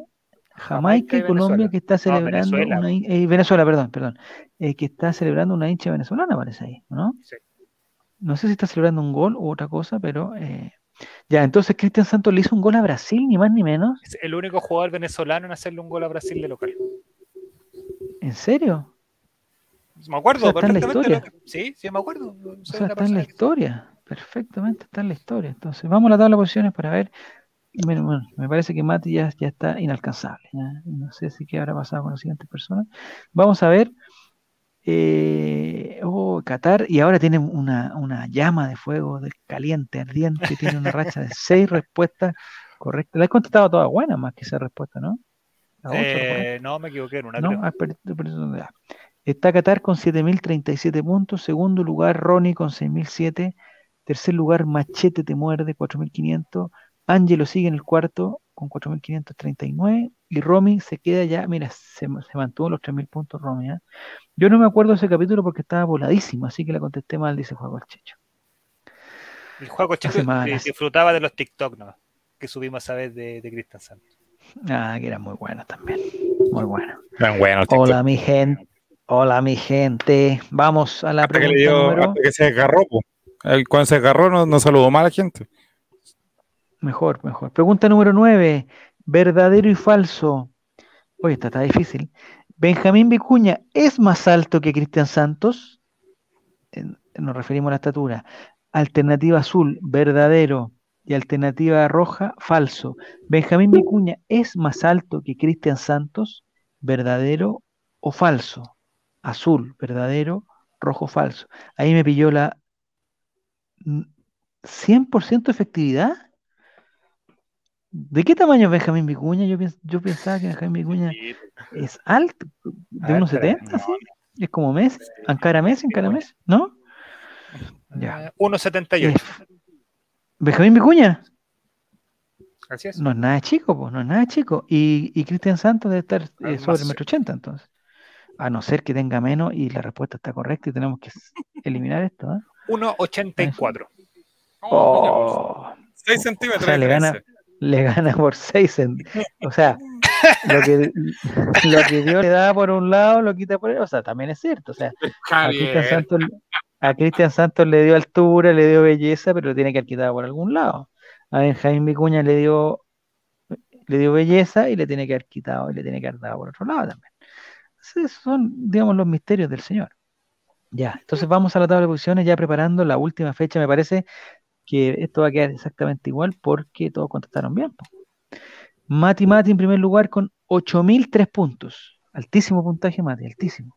Jamaica y, Colombia que está celebrando Venezuela. una eh, Venezuela, perdón, perdón, eh, que está celebrando una hincha venezolana, parece ahí, ¿no? Sí. No sé si está celebrando un gol u otra cosa, pero eh, ya, entonces Cristian Santos le hizo un gol a Brasil, ni más ni menos. Es el único jugador venezolano en hacerle un gol a Brasil de local. ¿En serio? Me acuerdo, está en la historia. Sí, sí, me acuerdo. O sea, está en la historia. Perfectamente está en la historia. Entonces, vamos a la tabla de posiciones para ver. Bueno, me parece que Mati ya, está inalcanzable. No sé si qué habrá pasado con las siguientes personas. Vamos a ver. Eh, oh, Qatar, y ahora tiene una, llama de fuego de caliente, ardiente, tiene una racha de seis respuestas correctas. La he contestado todas buenas más que esa respuesta, ¿no? Eh, no, me equivoqué en una. No, Está Qatar con 7.037 puntos. Segundo lugar, Ronnie con 6.007. Tercer lugar, Machete te muerde, 4.500. Angelo sigue en el cuarto con 4.539. Y Romy se queda ya, mira, se, mantuvo los 3.000 puntos Romy. ¿eh? Yo no me acuerdo de ese capítulo porque estaba voladísimo, así que la contesté mal, dice Juego Checho. El Juego Checho disfrutaba de los TikTok, ¿no? Que subimos a vez de, de Cristian Santos. Ah, que era muy bueno también. Muy bueno. buenos. Hola, mi gente. Hola, mi gente. Vamos a la pregunta que número... que se agarró, cuando se agarró no, no saludó mal a la gente. Mejor, mejor. Pregunta número 9. ¿Verdadero y falso? Oye, está difícil. ¿Benjamín Vicuña es más alto que Cristian Santos? Nos referimos a la estatura. Alternativa azul, verdadero. Y alternativa roja, falso. Benjamín Vicuña es más alto que Cristian Santos, verdadero o falso. Azul, verdadero, rojo, falso. Ahí me pilló la 100% efectividad. ¿De qué tamaño es Benjamín Vicuña? Yo, yo pensaba que Benjamín Vicuña es alto, de unos 70, ¿sí? Es como Messi, Ankara Messi, Ankara Messi, ¿no? Ya. 1,78. Benjamín Vicuña. Así es. No es nada chico, pues, no es nada chico. Y, y Cristian Santos debe estar eh, sobre el metro ochenta, entonces. A no ser que tenga menos y la respuesta está correcta y tenemos que eliminar esto. ¿eh? 1,84. Oh, 6 centímetros. O sea, le gana, le gana por 6 centímetros. O sea, lo que, lo que Dios le da por un lado lo quita por el otro. O sea, también es cierto. O sea, a Cristian Santos a Cristian Santos le dio altura, le dio belleza, pero lo tiene que haber por algún lado. A Benjamín Vicuña le dio, le dio belleza y le tiene que haber quitado y le tiene que haber dado por otro lado también. Esos son, digamos, los misterios del Señor. Ya, entonces vamos a la tabla de posiciones ya preparando la última fecha. Me parece que esto va a quedar exactamente igual porque todos contestaron bien. Mati Mati en primer lugar con 8.003 puntos. Altísimo puntaje, Mati, altísimo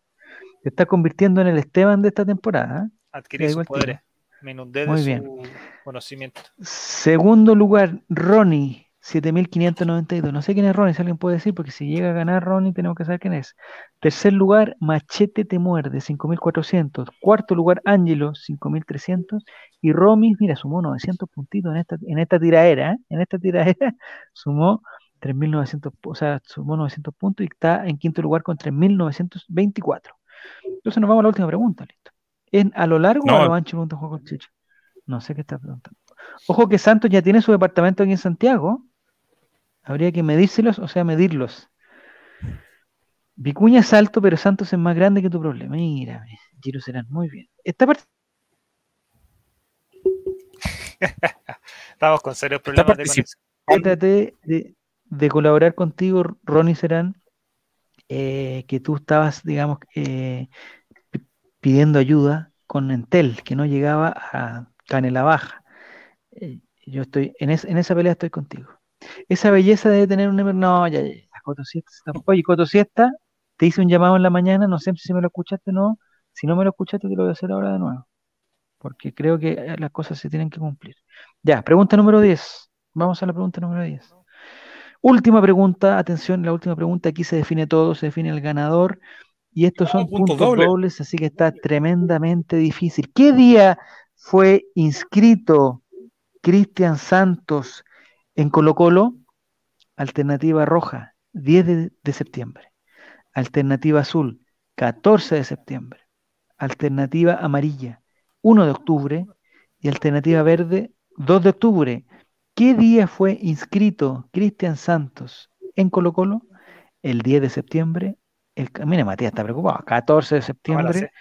se está convirtiendo en el Esteban de esta temporada. ¿eh? Adquirir sus poderes. Me inundé de su conocimiento. Segundo lugar, Ronnie, 7592. No sé quién es Ronnie, si alguien puede decir, porque si llega a ganar Ronnie, tenemos que saber quién es. Tercer lugar, Machete Te Muerde, 5400. Cuarto lugar, Angelo, 5300. Y Romy, mira, sumó 900 puntitos en esta, en esta tiraera, ¿eh? en esta tiradera, sumó 3.900, o sea, sumó 900 puntos y está en quinto lugar con 3.924. Entonces nos vamos a la última pregunta, listo. ¿En, ¿A lo largo o a lo ancho pregunta Juan? No sé qué está preguntando. Ojo que Santos ya tiene su departamento aquí en Santiago. Habría que medírselos, o sea, medirlos. Vicuña es alto, pero Santos es más grande que tu problema. Mira, Giro Serán, muy bien. Esta parte. Estamos con serios problemas de conexión. de, colaborar contigo, Ronnie Serán, eh, que tú estabas, digamos, eh, pidiendo ayuda con Entel, que no llegaba a Canela Baja. Eh, yo estoy, en, en esa pelea estoy contigo. Esa belleza debe tener un... No, ya, ya, Coto Siesta. Oye, Coto Siesta, te hice un llamado en la mañana, no sé si me lo escuchaste o no. Si no me lo escuchaste, te lo voy a hacer ahora de nuevo. Porque creo que eh, las cosas se tienen que cumplir. Ya, pregunta número 10. Vamos a la pregunta número 10. Última pregunta, atención, la última pregunta. Aquí se define todo, se define el ganador. Y estos son puntos, dobles, así que está tremendamente difícil. ¿Qué día fue inscrito Cristian Santos en Colo Colo? Alternativa roja, 10 de septiembre. Alternativa azul, 14 de septiembre. Alternativa amarilla, 1 de octubre. Y alternativa verde, 2 de octubre. ¿Qué día fue inscrito Cristian Santos en Colo Colo? El 10 de septiembre. El, mira, Matías está preocupado. 14 de septiembre.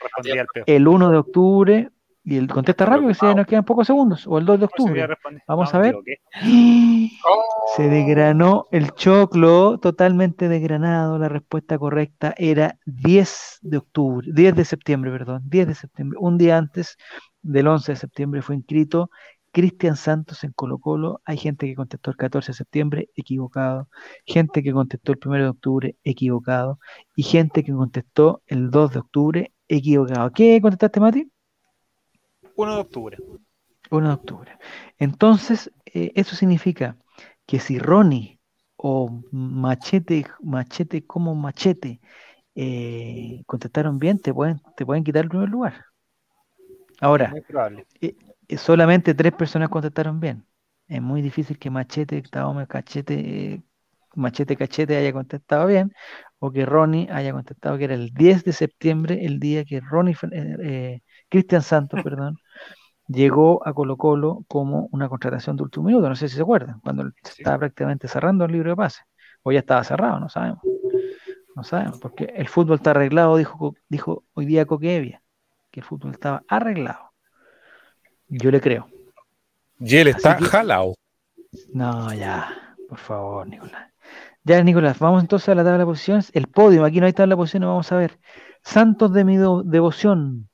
el 1 de octubre y el contesta rápido que se nos quedan pocos segundos. O el 2 de octubre. Vamos a ver. Se desgranó el choclo, totalmente desgranado. La respuesta correcta era 10 de octubre, 10 de septiembre, perdón, 10 de septiembre. Un día antes del 11 de septiembre fue inscrito Cristian Santos en Colo Colo. Hay gente que contestó el 14 de septiembre, equivocado. Gente que contestó el 1 de octubre, equivocado. Y gente que contestó el 2 de octubre, equivocado. ¿Qué contestaste, Mati? 1 de octubre. 1 de octubre. Entonces, eh, eso significa que si Ronnie o Machete, Machete como Machete eh, contestaron bien, te pueden, te pueden quitar el primer lugar. Ahora, eh, solamente tres personas contestaron bien. Es muy difícil que Machete, Cachete, Machete Cachete haya contestado bien, o que Ronnie haya contestado que era el 10 de septiembre, el día que Ronnie, Cristian Santos, perdón, llegó a Colo Colo como una contratación de último minuto, no sé si se acuerdan, cuando estaba prácticamente cerrando el libro de pase, o ya estaba cerrado, no sabemos. No sabemos, porque el fútbol está arreglado, dijo, dijo hoy día Coquevia, que el fútbol estaba arreglado. Yo le creo. Y él está jalado. No, ya, por favor, Nicolás. Ya, Nicolás, vamos entonces a la tabla de posiciones. El podio, aquí no hay tabla de posiciones, vamos a ver. Santos de mi devoción.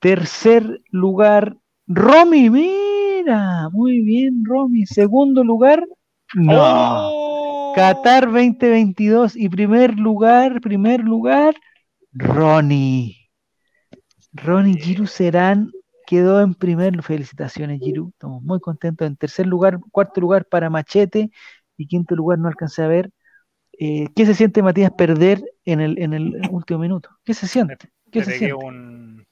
Tercer lugar, Romy, mira, muy bien, Romy. Segundo lugar, no. Oh. Qatar 2022 y primer lugar, primer lugar, Ronnie. Ronnie Giru Serán quedó en primer. Felicitaciones, Giru. Estamos muy contentos. En tercer lugar, cuarto lugar para Machete y quinto lugar no alcancé a ver. Eh, ¿Qué se siente, Matías, perder en el, en el último minuto? ¿Qué se siente? ¿Qué se siente? Un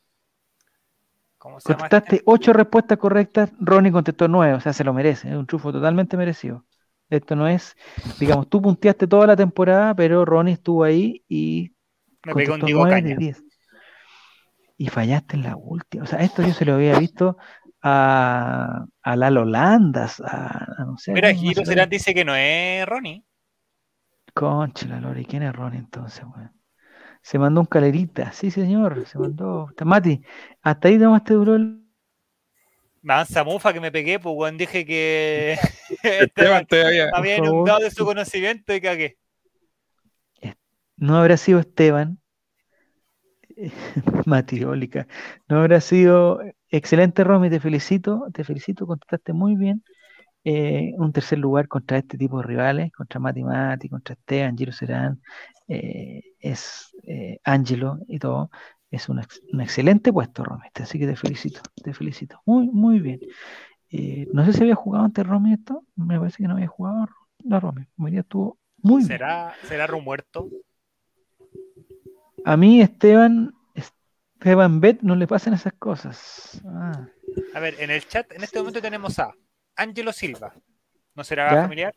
Contestaste este? ocho respuestas correctas, Ronnie contestó nueve, o sea, se lo merece, es un trufo totalmente merecido. Esto no es, digamos, tú punteaste toda la temporada, pero Ronnie estuvo ahí y me contestó nueve de diez. Y fallaste en la última. O sea, esto yo se lo había visto a, a Lalo Landas, a, no sé. Mira, Giro Serán dice que no es Ronnie. Concha la Lori, ¿quién es Ronnie entonces, weón? Se mandó un calerita, sí señor, se mandó. Mati, hasta ahí nomás te duró el. Mansa mufa que me pegué, pues weón, dije que Esteban, había, había inundado de su conocimiento y cagué. No habrá sido Esteban, Mati, no habrá sido excelente Romy, te felicito, te felicito, contestaste muy bien. Eh, un tercer lugar contra este tipo de rivales, contra Mati Mati, contra Esteban, Giro Serán, eh, es eh, Angelo y todo, es un, excelente puesto, Romy. Así que te felicito, te felicito. Muy, muy bien. Eh, no sé si había jugado antes Romy esto, me parece que no había jugado la Romy. estuvo muy ¿Será, bien. ¿Será muerto? A mí, Esteban, Esteban Bet, no le pasan esas cosas. Ah. A ver, en el chat en este momento tenemos a Angelo Silva. ¿No será familiar?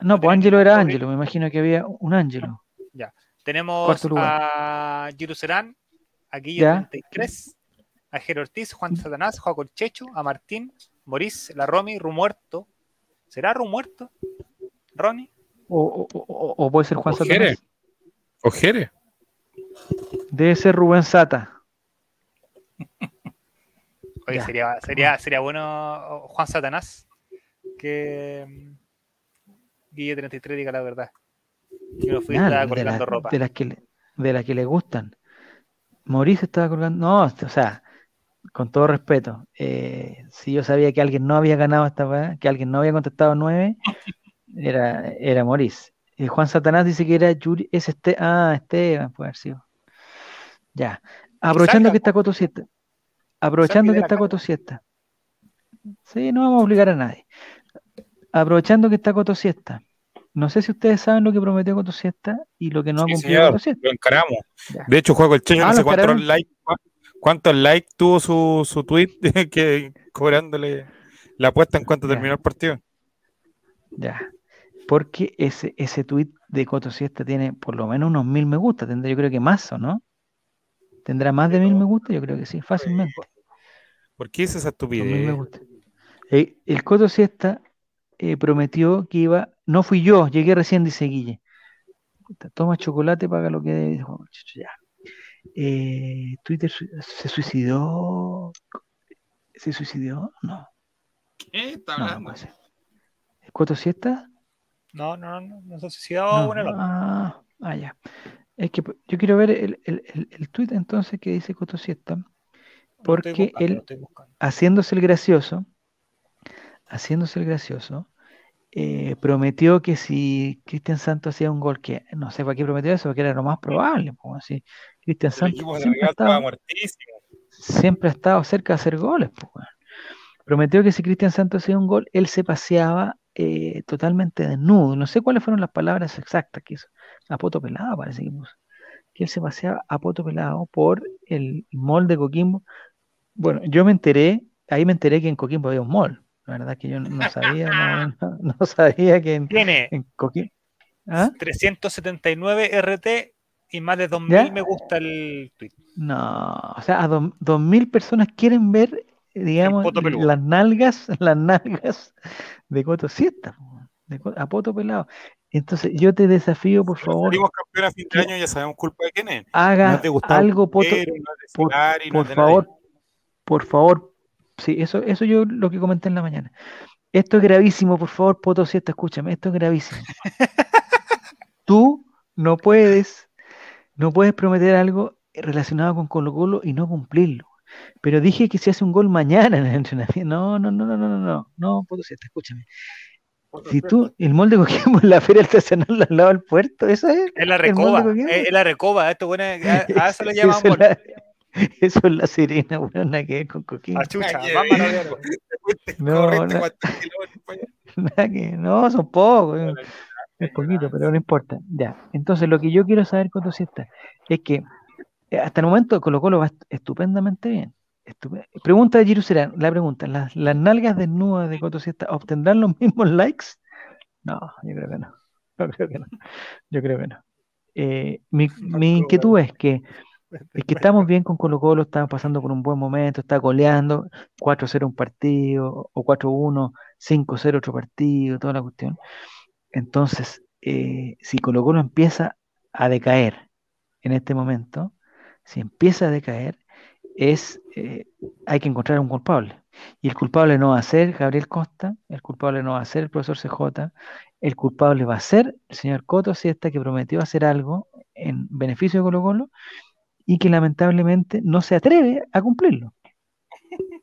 No, pues Ángelo era Ángelo, me imagino que había un Ángelo. Ya. Tenemos a Giru Serán, a Guillermo 33, a Jero Ortiz, Juan Satanás, Juan Checho, a Martín, Morís, la Romy, Rumuerto. ¿Será Rumuerto? ¿Ronnie? O, o, puede ser Juan Satanás. O Jere. Debe ser Rubén Sata. Oye, sería, sería, sería bueno Juan Satanás que mm, Guille 33 diga la verdad. Yo no fui estaba colgando ropa. De las, que le, de las que le gustan. Mauricio estaba colgando. No, o sea, con todo respeto, eh, si yo sabía que alguien no había ganado esta que alguien no había contestado nueve, era, era Maurice. Juan Satanás dice que era Yuri, es este, ah, Esteban, puede haber sido. Ya. Aprovechando que está Coto Siesta. Aprovechando que está Coto Siesta. Sí, no vamos a obligar a nadie. Aprovechando que está Coto Siesta. No sé si ustedes saben lo que prometió Coto Siesta y lo que no ha cumplido Coto Siesta. Lo encaramos. De hecho, Juego el Cheño, ah, no sé cuántos likes, cuántos likes tuvo su, su tweet que cobrándole la apuesta en cuanto terminó el partido. Ya porque ese, ese tweet de Coto Siesta tiene por lo menos unos mil me gusta, tendrá yo creo que más, ¿o no? ¿Tendrá más de mil me gusta? Yo creo que sí, fácilmente. ¿Por qué es esa estupidez? Eh, el Coto Siesta eh, prometió que iba, no fui yo, llegué recién, dice Guille. Toma chocolate, paga lo que debe. Ya. Eh, Twitter se suicidó. ¿Se suicidó? No. ¿Qué está hablando? ¿El Coto Siesta? No, no, no, no se ha suicidado ah, ah, ya. Es que yo quiero ver el, el, el, tweet entonces que dice Coto Siesta, porque él, haciéndose el gracioso, haciéndose el gracioso, eh, prometió que si Cristian Santos hacía un gol, que no sé para qué prometió eso, porque era lo más probable, pues, así. Cristian Santos siempre ha, estado, siempre ha, estado, cerca de hacer goles. Pues, prometió que si Cristian Santos hacía un gol, él se paseaba eh, totalmente desnudo. No sé cuáles fueron las palabras exactas que hizo. A poto pelado parece que puso. Que él se paseaba a poto pelado por el mall de Coquimbo. Bueno, yo me enteré, ahí me enteré que en Coquimbo había un mall. La verdad que yo no sabía, no, sabía que en, Tiene Coquimbo. 379 ¿ah? RT y más de 2000 me gusta el tweet. No, o sea, a 2000 personas quieren ver digamos, las nalgas, las nalgas de Coto Siesta, a poto pelado. Entonces, yo te desafío, por favor. Salimos campeón a fin de año, ya sabemos culpa de quién es. Haga algo, poto, por, por favor, por favor. Sí, eso, eso yo lo que comenté en la mañana. Esto es gravísimo, por favor, Poto Siesta, escúchame, esto es gravísimo. Tú no puedes, no puedes prometer algo relacionado con Colo Colo y no cumplirlo. Pero dije que se hace un gol mañana en el entrenamiento. No, no, no, no, no, no, no, no, puedo escúchame. Si tú, el molde Coquimbo en la feria artesanal al lado del puerto, eso es. Es la recoba, es, la recoba, esto bueno, a, eso lo llamamos. eso, la, eso es la sirena, bueno, nada que ver con Coquimbo. chucha, vamos a ver. No, no, que, no, son pocos. Es poquito, pero no importa. Ya. Entonces, lo que yo quiero saber, Coto Siesta, es que eh, hasta el momento Colo Colo va estupendamente bien. Pregunta de Serán, la pregunta, ¿las, nalgas desnudas de Coto Siesta obtendrán los mismos likes? No, yo creo que no. Yo creo que no. Yo creo que no. Eh, mi, mi, inquietud es que, es que estamos bien con Colo Colo, estamos pasando por un buen momento, está goleando 4-0 un partido, o 4-1, 5-0 otro partido, toda la cuestión. Entonces, eh, si Colo Colo empieza a decaer en este momento, si empieza a decaer, es, eh, hay que encontrar un culpable. Y el culpable no va a ser Gabriel Costa, el culpable no va a ser el profesor CJ, el culpable va a ser el señor Coto Siesta, que prometió hacer algo en beneficio de Colo Colo y que lamentablemente no se atreve a cumplirlo.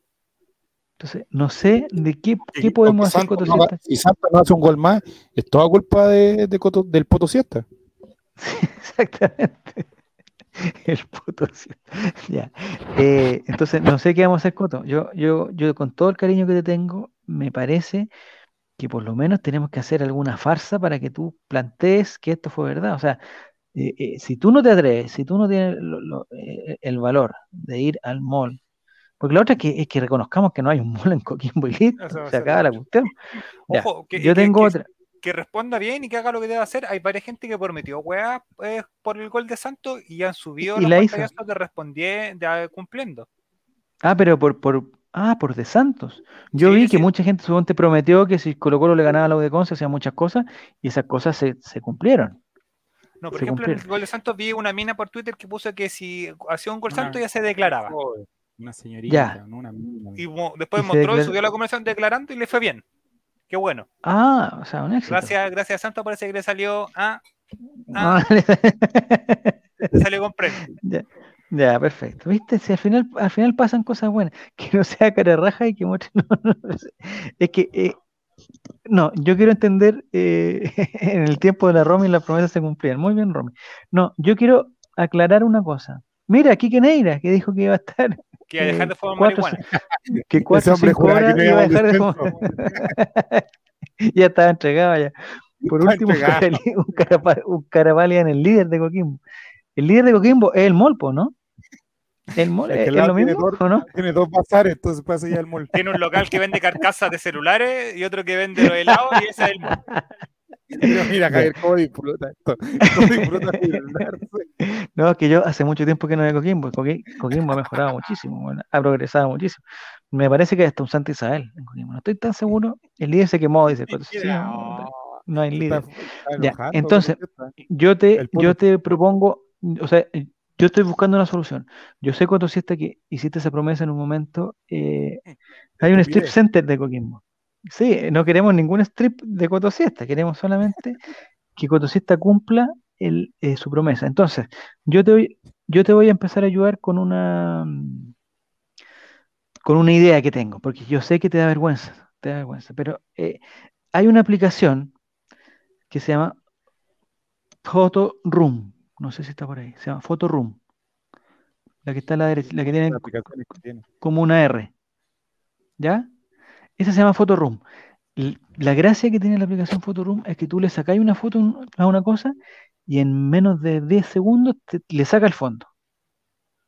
Entonces, no sé de qué, qué podemos hacer Coto Siesta. si Santa no hace un gol más, es toda culpa de, del Poto Siesta. exactamente. el puto. ya. Eh, entonces, no sé qué vamos a hacer, Coto. Yo, yo, yo, con todo el cariño que te tengo, me parece que por lo menos tenemos que hacer alguna farsa para que tú plantees que esto fue verdad. O sea, eh, eh, si tú no te atreves, si tú no tienes el valor de ir al mall, porque la otra es que, es que reconozcamos que no hay un mall en Coquimbo y se acaba la cuestión. Ojo, yo tengo otra que responda bien y que haga lo que debe hacer. Hay varias gente que prometió weá eh, por el gol de Santos y han subido ¿Y los la de respondiendo, cumpliendo. Ah, pero por, por, ah, por de Santos. Yo vi que mucha gente suponte prometió que si Colo Colo le ganaba a la U de Conce hacía muchas cosas y esas cosas se, se cumplieron. No, por ejemplo, en el gol de Santos vi una mina por Twitter que puso que si hacía un gol Santos ya se declaraba. Una señorita, no una mina. Y después mostró y subió la conversación declarando y le fue bien. Qué bueno. Ah, o sea, un éxito. Gracias, gracias a Santos parece que le salió a. Ah, le salió con premio. Ya, perfecto. ¿Viste? Si al final, al final pasan cosas buenas. Que no sea cara raja y que muestre. es que. Eh, no, yo quiero entender eh, en el tiempo de la Romy las promesas se cumplían. Muy bien, Romy. No, yo quiero aclarar una cosa. Mira, Kike Neira, que dijo que iba a estar. Que iba a dejar de fumar marihuana. Que cuatro o cinco horas iba a dejar de fumar. ya estaba entregado ya. Por último, un, carapal, en el líder de Coquimbo. El líder de Coquimbo es el Molpo, ¿no? El mall es, lo mismo, ¿o no? Tiene dos bazares, entonces pasa ya el mall. Tiene un local que vende carcasas de celulares y otro que vende los helados y ese es el mall. Mira, Javier, cómo disfruta esto. No, es que yo hace mucho tiempo que no veo Coquimbo. Coquimbo ha mejorado muchísimo, ha progresado muchísimo. Me parece que hasta un Santa Isabel en Coquimbo. No estoy tan seguro. El líder se quemó, dice. no, hay líder. ya, entonces, yo te, yo te propongo, o sea, yo estoy buscando una solución. Yo sé, cuando Siesta, que hiciste esa promesa en un momento. Eh, hay un strip center de Coquimbo. Sí, no queremos ningún strip de Cotosiesta, queremos solamente que Cotosiesta cumpla el, eh, su promesa. Entonces, yo te, voy, yo te voy a empezar a ayudar con una con una idea que tengo, porque yo sé que te da vergüenza, te da vergüenza, pero eh, hay una aplicación que se llama Photo Room, no sé si está por ahí, se llama Photo Room, la que está a la derecha, la que tiene como una R, ¿ya? Esa se llama Photoroom. La gracia que tiene la aplicación Photoroom es que tú le sacas una foto a una cosa y en menos de 10 segundos le saca el fondo.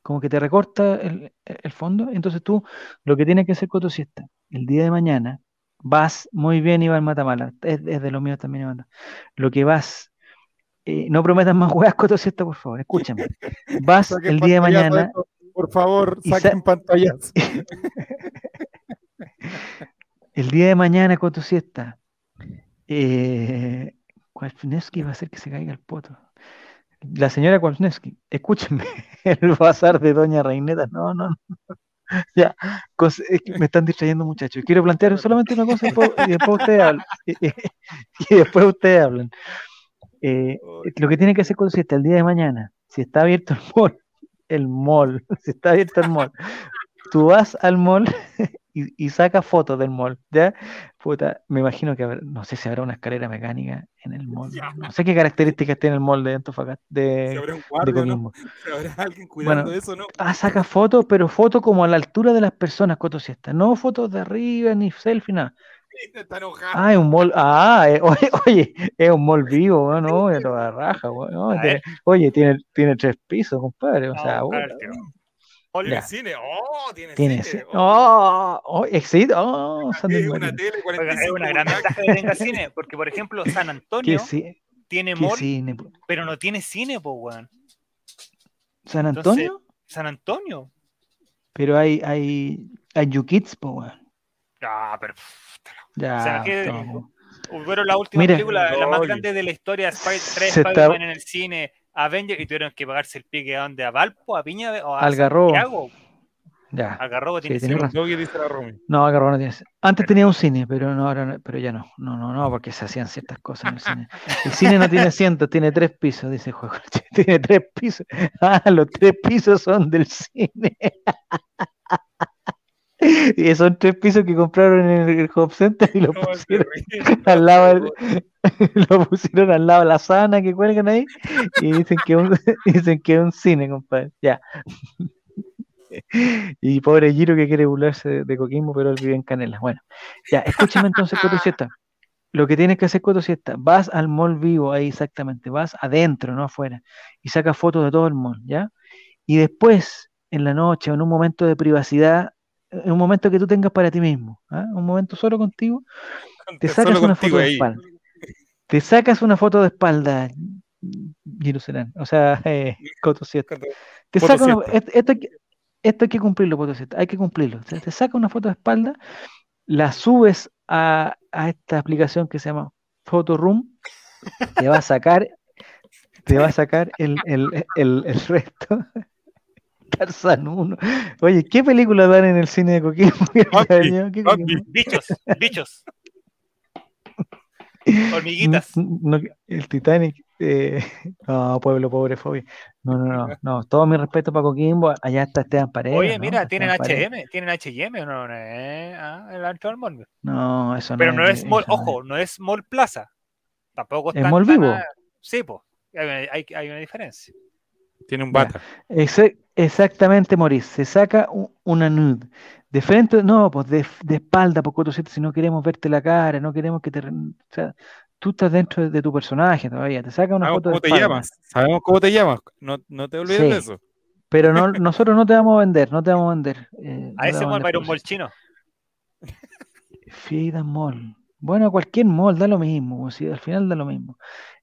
Como que te recorta el, fondo. Entonces tú lo que tienes que hacer, Coto, si está el día de mañana, vas muy bien, Iván Matamala. Es, es de lo mío también, Iván. Lo que vas eh, no prometas más hueás, Coto Siesta, por favor, escúchame. Vas el día de mañana. por favor, saquen pantallas. El día de mañana con tu siesta, eh, va a hacer que se caiga el poto. La señora Kwasniewski, escúchenme, el bazar de Doña Reineta, no, no, no. Ya, me están distrayendo muchachos. Quiero plantear solamente una cosa y después, ustedes hablan. Y, después ustedes hablan. Eh, lo que tiene que hacer con siesta el día de mañana, si está abierto el mall, el mall, si está abierto el mall, tú vas al mall y, saca fotos del mall, ¿ya? Puta, me imagino que no sé si habrá una escalera mecánica en el mall. No sé qué características tiene el mall de Antofagasta, de, si habrá un guardia, ¿no? ¿Habrá alguien cuidando bueno, eso, no? Ah, saca fotos, pero fotos como a la altura de las personas, Coto Siesta. No fotos de arriba, ni selfie, nada. Ah, es un mall. Ah, eh, oye, oye, es un mall vivo, ¿no? Es toda raja, Oye, tiene, tiene tres pisos, compadre. O sea, Oye, cine, oh, tiene, cine. Oh, oh, existe, oh, es una tele es una gran ventaja que tenga cine, porque por ejemplo San Antonio tiene mall, pero no tiene cine, pues, weón. ¿San Antonio? San Antonio. Pero hay, hay, hay YouKids, pues, weón. Ah, pero. Ya, o sea, que, la última película, la más grande de la historia, Spider 3 Spider-Man en el cine, Avengers y tuvieron que pagarse el pique a donde, a Valpo, a Piña o a Algarrobo. Santiago. Ya. Algarrobo tiene sí. No, Algarrobo no tiene Antes tenía un cine, pero no, ahora pero ya no. No, no, no, porque se hacían ciertas cosas en el cine. El cine no tiene asientos, tiene tres pisos, dice el juego. Tiene tres pisos. Ah, los tres pisos son del cine. Y son tres pisos que compraron en el Home Center y lo pusieron al lado lo pusieron al lado de la sana que cuelgan ahí y dicen que un, dicen que es un cine, compadre. Ya. Y pobre Giro que quiere burlarse de, Coquimbo, pero él vive en Canela. Bueno, ya, escúchame entonces, Coto Siesta. Lo que tienes que hacer, Coto Siesta, vas al mall vivo ahí exactamente, vas adentro, no afuera, y sacas fotos de todo el mall, ¿ya? Y después, en la noche, en un momento de privacidad, en un momento que tú tengas para ti mismo, ¿ah? un momento solo contigo, te sacas una foto de espalda. te sacas una foto de espalda, Jerusalén, o sea, eh, Coto Te saca esto, esto, hay que cumplirlo, Coto hay que cumplirlo. te saca una foto de espalda, la subes a, a esta aplicación que se llama Photoroom, te va a sacar, te va a sacar el, el, el, el resto. Tarzan 1. Oye, ¿qué película dan en el cine de Coquimbo? bichos, bichos. Hormiguitas. el Titanic. Eh, no, pueblo pobre fobia. No, no, no, no. Todo mi respeto para Coquimbo. Allá está Esteban Paredes. Oye, mira, ¿tienen HM? ¿Tienen HM no? Eh, ah, el Alto del Mall. No, eso no Pero no es Mall, ojo, no es Mall Plaza. Tampoco está. ¿Es Mall Vivo? Sí, pues. Hay, hay, una diferencia. Tiene un bata. exactamente, Maurice. Se saca una nude. De frente, no, pues de, de espalda, por si no queremos verte la cara, no queremos que te. O sea, tú estás dentro de, tu personaje todavía. Te saca una foto cómo te llamas. Sabemos cómo te llamas. No, no te olvides de eso. Pero no, nosotros no te vamos a vender, no te vamos a vender. Eh, a ese mall va a ir un mall chino. Fida Mall. Bueno, cualquier mall da lo mismo, si al final da lo mismo.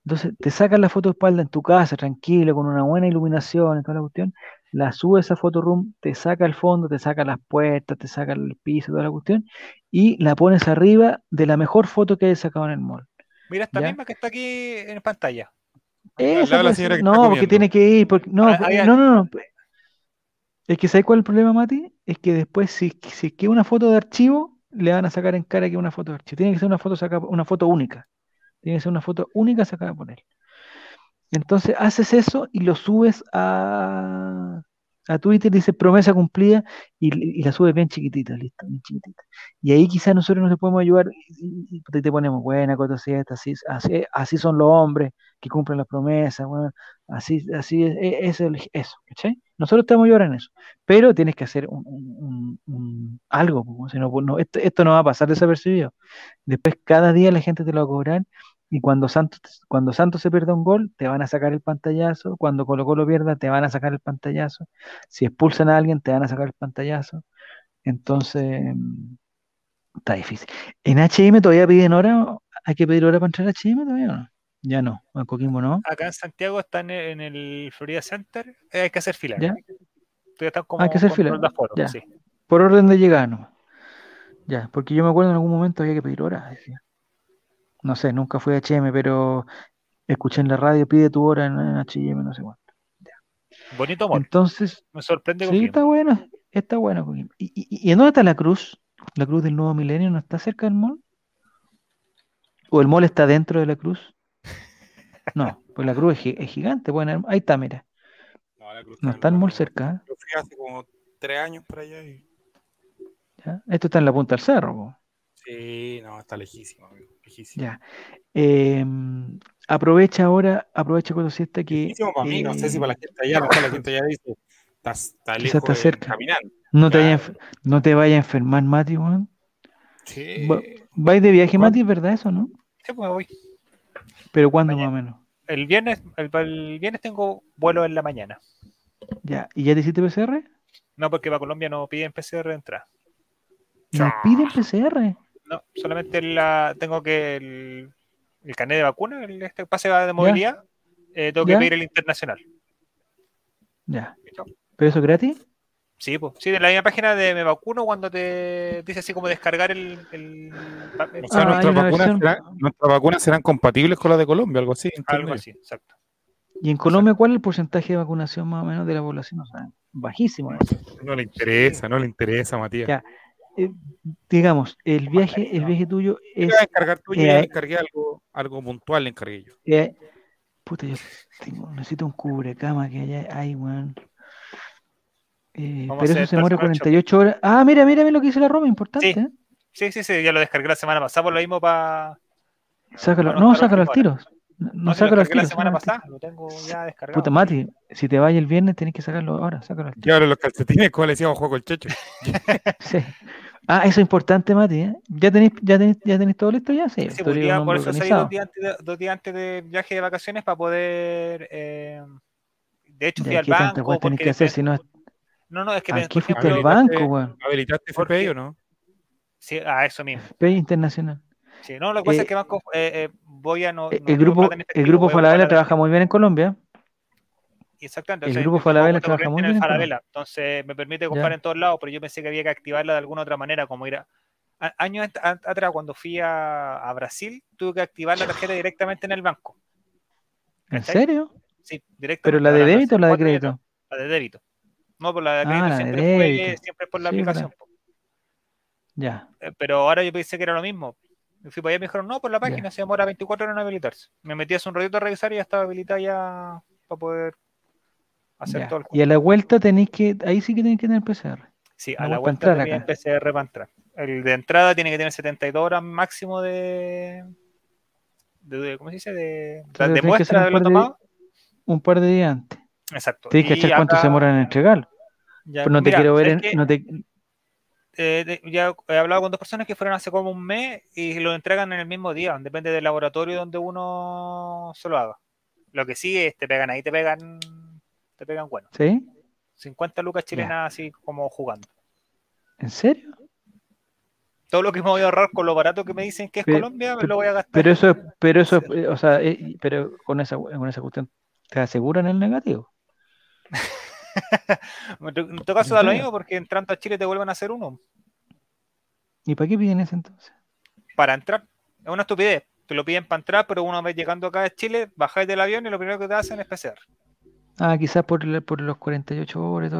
Entonces te sacas la foto de espalda en tu casa, tranquilo, con una buena iluminación toda la cuestión, la subes a room, te saca el fondo, te saca las puertas, te saca el piso, toda la cuestión, y la pones arriba de la mejor foto que hayas sacado en el mall. Mira esta misma que está aquí en pantalla. no, porque tiene que ir, no, no, no, no, Es que ¿sabes cuál es el problema, Mati? Es que después, si, si es que una foto de archivo, le van a sacar en cara que una foto de archivo. Tiene que ser una foto, una foto única. Tiene que ser una foto única sacada por él. Entonces haces eso y lo subes a, a Twitter, dice promesa cumplida y, la subes bien chiquitita, listo, bien chiquitita. Y ahí quizás nosotros nos podemos ayudar y, te ponemos buena, cosa así, así, así son los hombres que cumplen las promesas, así, así es, es, eso, ¿cachai? Nosotros estamos ayudando en eso, pero tienes que hacer un, algo, si no, no, esto, esto no va a pasar desapercibido. Después cada día la gente te lo va a cobrar y cuando Santos, cuando Santos se pierda un gol, te van a sacar el pantallazo. Cuando Colo Colo pierda, te van a sacar el pantallazo. Si expulsan a alguien, te van a sacar el pantallazo. Entonces, está difícil. ¿En HM todavía piden hora? ¿Hay que pedir hora para entrar a HM todavía o no? Ya no, a Coquimbo no. Acá en Santiago está en el, Florida Center, eh, hay que hacer fila. ¿Ya? hay que hacer fila. Por orden de llegada, no. Ya, porque yo me acuerdo en algún momento había que pedir hora. Decía no sé, nunca fui a HM, pero escuché en la radio, pide tu hora en, HM, no sé cuánto. Bonito amor. Entonces, me sorprende. Sí, está bueno, está bueno. ¿Y, y, en dónde está la cruz? ¿La cruz del nuevo milenio no está cerca del mall? ¿O el mall está dentro de la cruz? No, pues la cruz es, gigante. Bueno, ahí está, mira. No, está el mall cerca. Yo fui hace como tres años por allá. Esto está en la punta del cerro. Sí, no, está lejísimo, amigo. Ya. Em, aprovecha ahora, aprovecha cuando siesta que. Lejísimo para mí, no sé si para la gente allá, no la gente allá dice, está, lejos está cerca. caminando. No te, vaya, no te vaya a enfermar, Mati, weón. Sí. ¿Vais de viaje, Mati, verdad eso, no? Sí, pues voy. ¿Pero cuándo más o menos? El viernes, el, el, viernes tengo vuelo en la mañana. Ya, ¿y ya te hiciste PCR? No, porque para Colombia no piden PCR de entrada. ¿No piden PCR? No, solamente la, tengo que el, el carnet de vacuna, el este pase de movilidad, eh, tengo que pedir el internacional. Ya. ¿Pero eso es gratis? Sí, pues. Sí, de la misma página de Me Vacuno, cuando te dice así como descargar el. el, o sea, nuestras, vacunas serán, compatibles con las de Colombia, algo así. Algo así, exacto. ¿Y en Colombia cuál es el porcentaje de vacunación más o menos de la población? O sea, bajísimo. No le interesa, no le interesa, Matías. Ya. Eh, digamos, el viaje, el viaje tuyo es. Voy a encargar tuyo, eh, encargué algo, algo puntual, le encargué yo. Eh, puta, yo necesito un cubrecama que haya, hay, weón. pero eso se muere 48 horas. Ah, mira, mira, lo que dice la Roma, importante. Sí. sí, sí, ya lo descargué la semana pasada, por lo mismo para. Sácalo, no, sácalo al tiro. No, no sácalo al tiro. La semana pasada, lo tengo ya descargado. Puta, Mati, si te vayas el viernes tenés que sacarlo ahora, sácalo al tiro. Y ahora los calcetines, como le decíamos, juego el checho. sí. Ah, eso es importante, Mati. ¿eh? ¿Ya, tenéis, ya, tenéis, ¿Ya tenéis todo listo ya? Sí, sí pues, por eso salí dos días, antes de, dos días antes de viaje de vacaciones para poder. Eh, de hecho, fui al banco. Porque que hacer, si no, no, no, es que. Aquí fuiste al banco, weón. ¿Habilitaste FPI o no? Sí, a eso mismo. FPI internacional. Sí, no, lo que pasa es eh, que banco, eh, Boya no. Eh, el, grupo, el grupo Falabella trabaja muy bien en Colombia. Exactamente. el grupo Falabella trabaja muy bien. Falabella, entonces me permite comprar en todos lados, pero yo pensé que había que activarla de alguna otra manera, como ir a. Años atrás, cuando fui a, Brasil, tuve que activar la tarjeta directamente en el banco. ¿En serio? Sí, directamente. ¿Pero la de débito o la de crédito? La de débito. No, por la de crédito ah, siempre, fue, siempre por la aplicación. Ya. Eh, pero ahora yo pensé que era lo mismo. Me fui para allá y me dijeron, no, por la página se demora 24 horas en habilitarse. Me metí hace un ratito a revisar y ya estaba habilitada ya para poder hacer todo el Y a la vuelta tenéis que, ahí sí que tenéis que tener PCR. Sí, a la vuelta tenéis PCR para entrar. El de entrada tiene que tener 72 horas máximo de, de ¿cómo se dice? De, de muestra de haberlo tomado. un par de días antes. Exacto. Tienes que echar cuánto se demora en entregarlo. Ya, pues no te quiero ver en, no te, eh, ya he hablado con dos personas que fueron hace como un mes y lo entregan en el mismo día, depende del laboratorio donde uno se lo haga. Lo que sí es, te pegan ahí, te pegan, te pegan bueno. ¿Sí? 50 lucas chilenas así como jugando. ¿En serio? Todo lo que me voy a ahorrar con lo barato que me dicen que es Colombia, me lo voy a gastar. Pero eso, pero eso, o sea, eh, pero con esa, con esa cuestión, ¿te aseguran el negativo? en todo caso da lo mismo porque entrando a Chile te vuelven a hacer uno. ¿Y para qué piden ese entonces? Para entrar. Es una estupidez. Te lo piden para entrar, pero una vez llegando acá a Chile, bajáis del avión y lo primero que te hacen es PCR. Ah, quizás por, por los 48 horas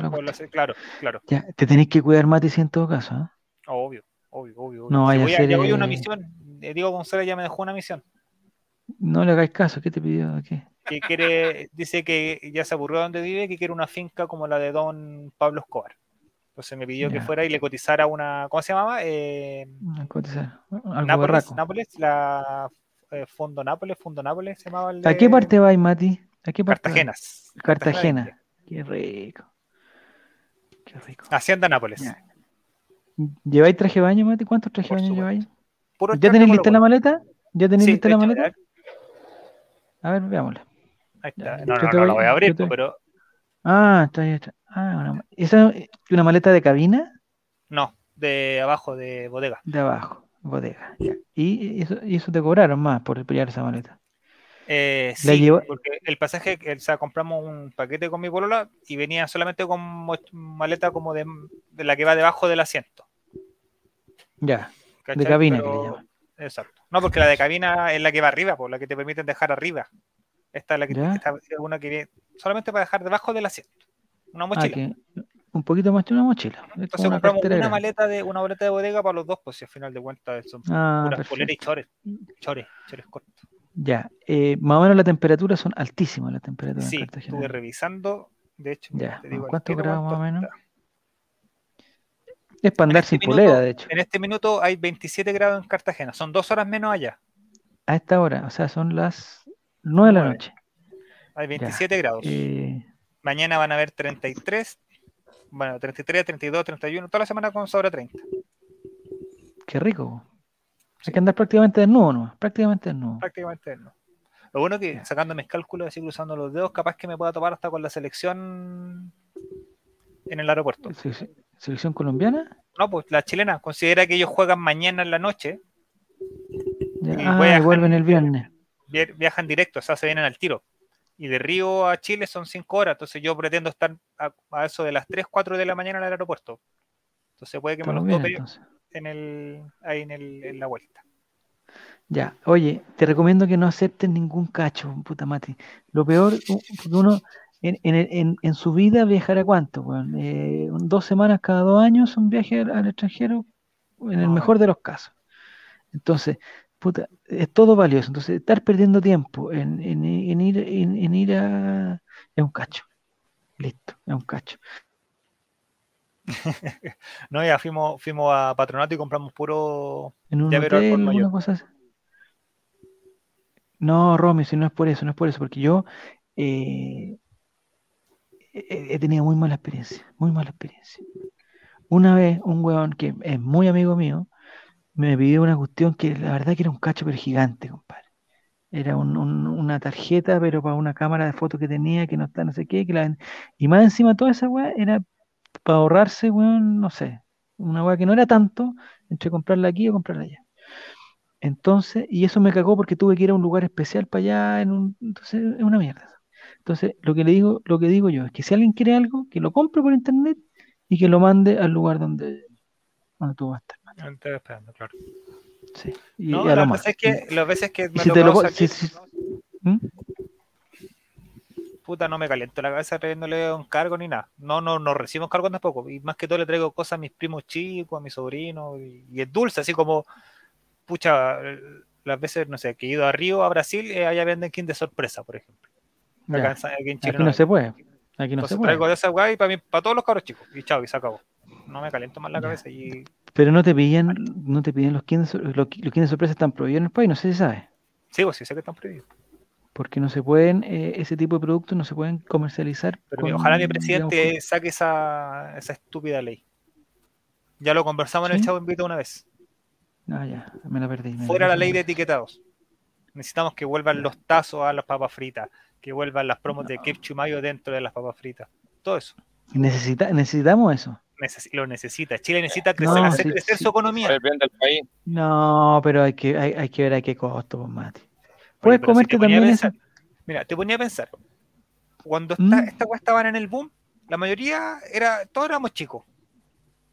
Claro, claro. Ya, te tenéis que cuidar, Mati, en todo caso. ¿eh? Obvio, obvio, obvio. No vaya a ser, ya voy a una misión. Diego González ya me dejó una misión. No le hagáis caso, ¿qué te pidió? ¿Qué? que quiere, dice que ya se aburrió donde vive, que quiere una finca como la de don Pablo Escobar. Entonces me pidió que fuera y le cotizara una, ¿cómo se llamaba? Eh, cotizar. Nápoles, Nápoles, la eh, Fondo Nápoles, Fondo Nápoles se llamaba. ¿A qué parte vais, Mati? ¿A qué parte Cartagenas. Cartagena. Qué rico. Qué rico. Hacienda Nápoles. ¿Lleváis traje de baño, Mati? ¿Cuántos trajes de baño lleváis? ¿Ya tenéis lista la maleta? ¿Ya tenéis lista la maleta? A ver, veámosla. No, no, no, la voy a abrir, pero. Ah, está ahí, está. Ah, una... ¿Esa es una maleta de cabina? No, de abajo, de bodega. De abajo, bodega. ¿Y eso, y eso te cobraron más por pillar esa maleta? Eh, sí, porque el pasaje, o sea, compramos un paquete con mi polola y venía solamente con maleta como de, la que va debajo del asiento. Ya, de cabina que le llaman. Exacto. No, porque la de cabina es la que va arriba, por la que te permiten dejar arriba. Esta es la que esta es una que viene solamente para dejar debajo del asiento. Una ah, mochila. un poquito más que una mochila. Entonces compramos una maleta de una maleta de bodega para los dos, pues si al final de cuentas son ah, puras poleras y chores. Chores, chores cortos. Ya, eh, más o menos la temperatura son altísimas las temperaturas. Sí, estuve revisando, de hecho, ya, ¿cuántos grados más o menos? Es para andar este sin polera, de hecho. En este minuto hay 27 grados en Cartagena, son dos horas menos allá. A esta hora, o sea, son las 9 de la noche. Hay 27 grados. Eh, Mañana van a haber 33, bueno, 33, 32, 31, toda la semana con sobre 30. Qué rico. Hay que andar prácticamente desnudo, ¿no? Prácticamente desnudo. Prácticamente desnudo. Lo bueno que sacando mis cálculos, así cruzando los dedos, capaz que me pueda topar hasta con la selección en el aeropuerto. ¿Selección colombiana? No, pues la chilena. Considera que ellos juegan mañana en la noche. ah, vuelven el viernes viajan directo, o sea, se vienen al tiro. Y de Río a Chile son cinco horas, entonces yo pretendo estar a, eso de las 3, 4 de la mañana en el aeropuerto. Entonces puede que me lo tope en el, ahí en, el, en la vuelta. Ya, oye, te recomiendo que no acepten ningún cacho, puta mate. Lo peor, uno en, en, en, su vida viajará cuánto, eh, dos semanas cada dos años un viaje al, extranjero, en el mejor de los casos. Entonces, es todo valioso. Entonces, estar perdiendo tiempo en, ir, en, ir a. es un cacho. Listo, es un cacho. No, ya fuimos, fuimos a Patronato y compramos puro. En un hotel, cosa No, Romy, si no es por eso, no es por eso, porque yo eh, he, tenido muy mala experiencia, muy mala experiencia. Una vez, un weón que es muy amigo mío, me pidió una cuestión que la verdad que era un cacho pero gigante, compadre. Era una tarjeta, pero para una cámara de fotos que tenía, que no está, no sé qué, que la, y más encima toda esa weá era para ahorrarse, weón, no sé, una weá que no era tanto, entre comprarla aquí o comprarla allá. Entonces, y eso me cagó porque tuve que ir a un lugar especial para allá, en un, entonces es una mierda. Entonces, lo que le digo, lo que digo yo es que si alguien quiere algo, que lo compre por internet y que lo mande al lugar donde, donde tú vas a estar. Esperando, claro. Sí. Y, no, las veces, que, las veces que me si te lo, si, ¿Mm? Puta, no me caliento la cabeza trayéndole un cargo ni nada. No, no, no recibo cargo tampoco. Y más que todo le traigo cosas a mis primos chicos, a mis sobrinos. Y, y es dulce, así como, pucha, las veces, no sé, que he ido a Río, a Brasil, eh, allá venden king de sorpresa, por ejemplo. aquí, no, se puede. Aquí no se puede. Traigo de esa guay para, para todos los cabros chicos. Y chao, y se acabó. No me caliento más la cabeza. Y... Pero no te piden, no te piden los kings los, los de sorpresa están prohibidos en el país, no sé si sabes. Sí, pues sí sé que están prohibidos. Porque no se pueden, eh, ese tipo de productos no se pueden comercializar. Pero ojalá mi presidente saque esa, esa estúpida ley. Ya lo conversamos en el Chavo Invito una vez. Ah, ya, me la perdí. Fuera la ley de etiquetados. Necesitamos que vuelvan los tazos a las papas fritas, que vuelvan las promos de ketchup mayo dentro de las papas fritas. Todo eso. Necesita, necesitamos eso. lo necesita. Chile necesita crecer, hacer crecer su economía. No, pero hay que, hay, que ver a qué costo, pues, Mati. Puedes comerte también eso. Mira, te ponía a pensar. Cuando ¿Mm? esta, estaban en el boom, la mayoría era, todos éramos chicos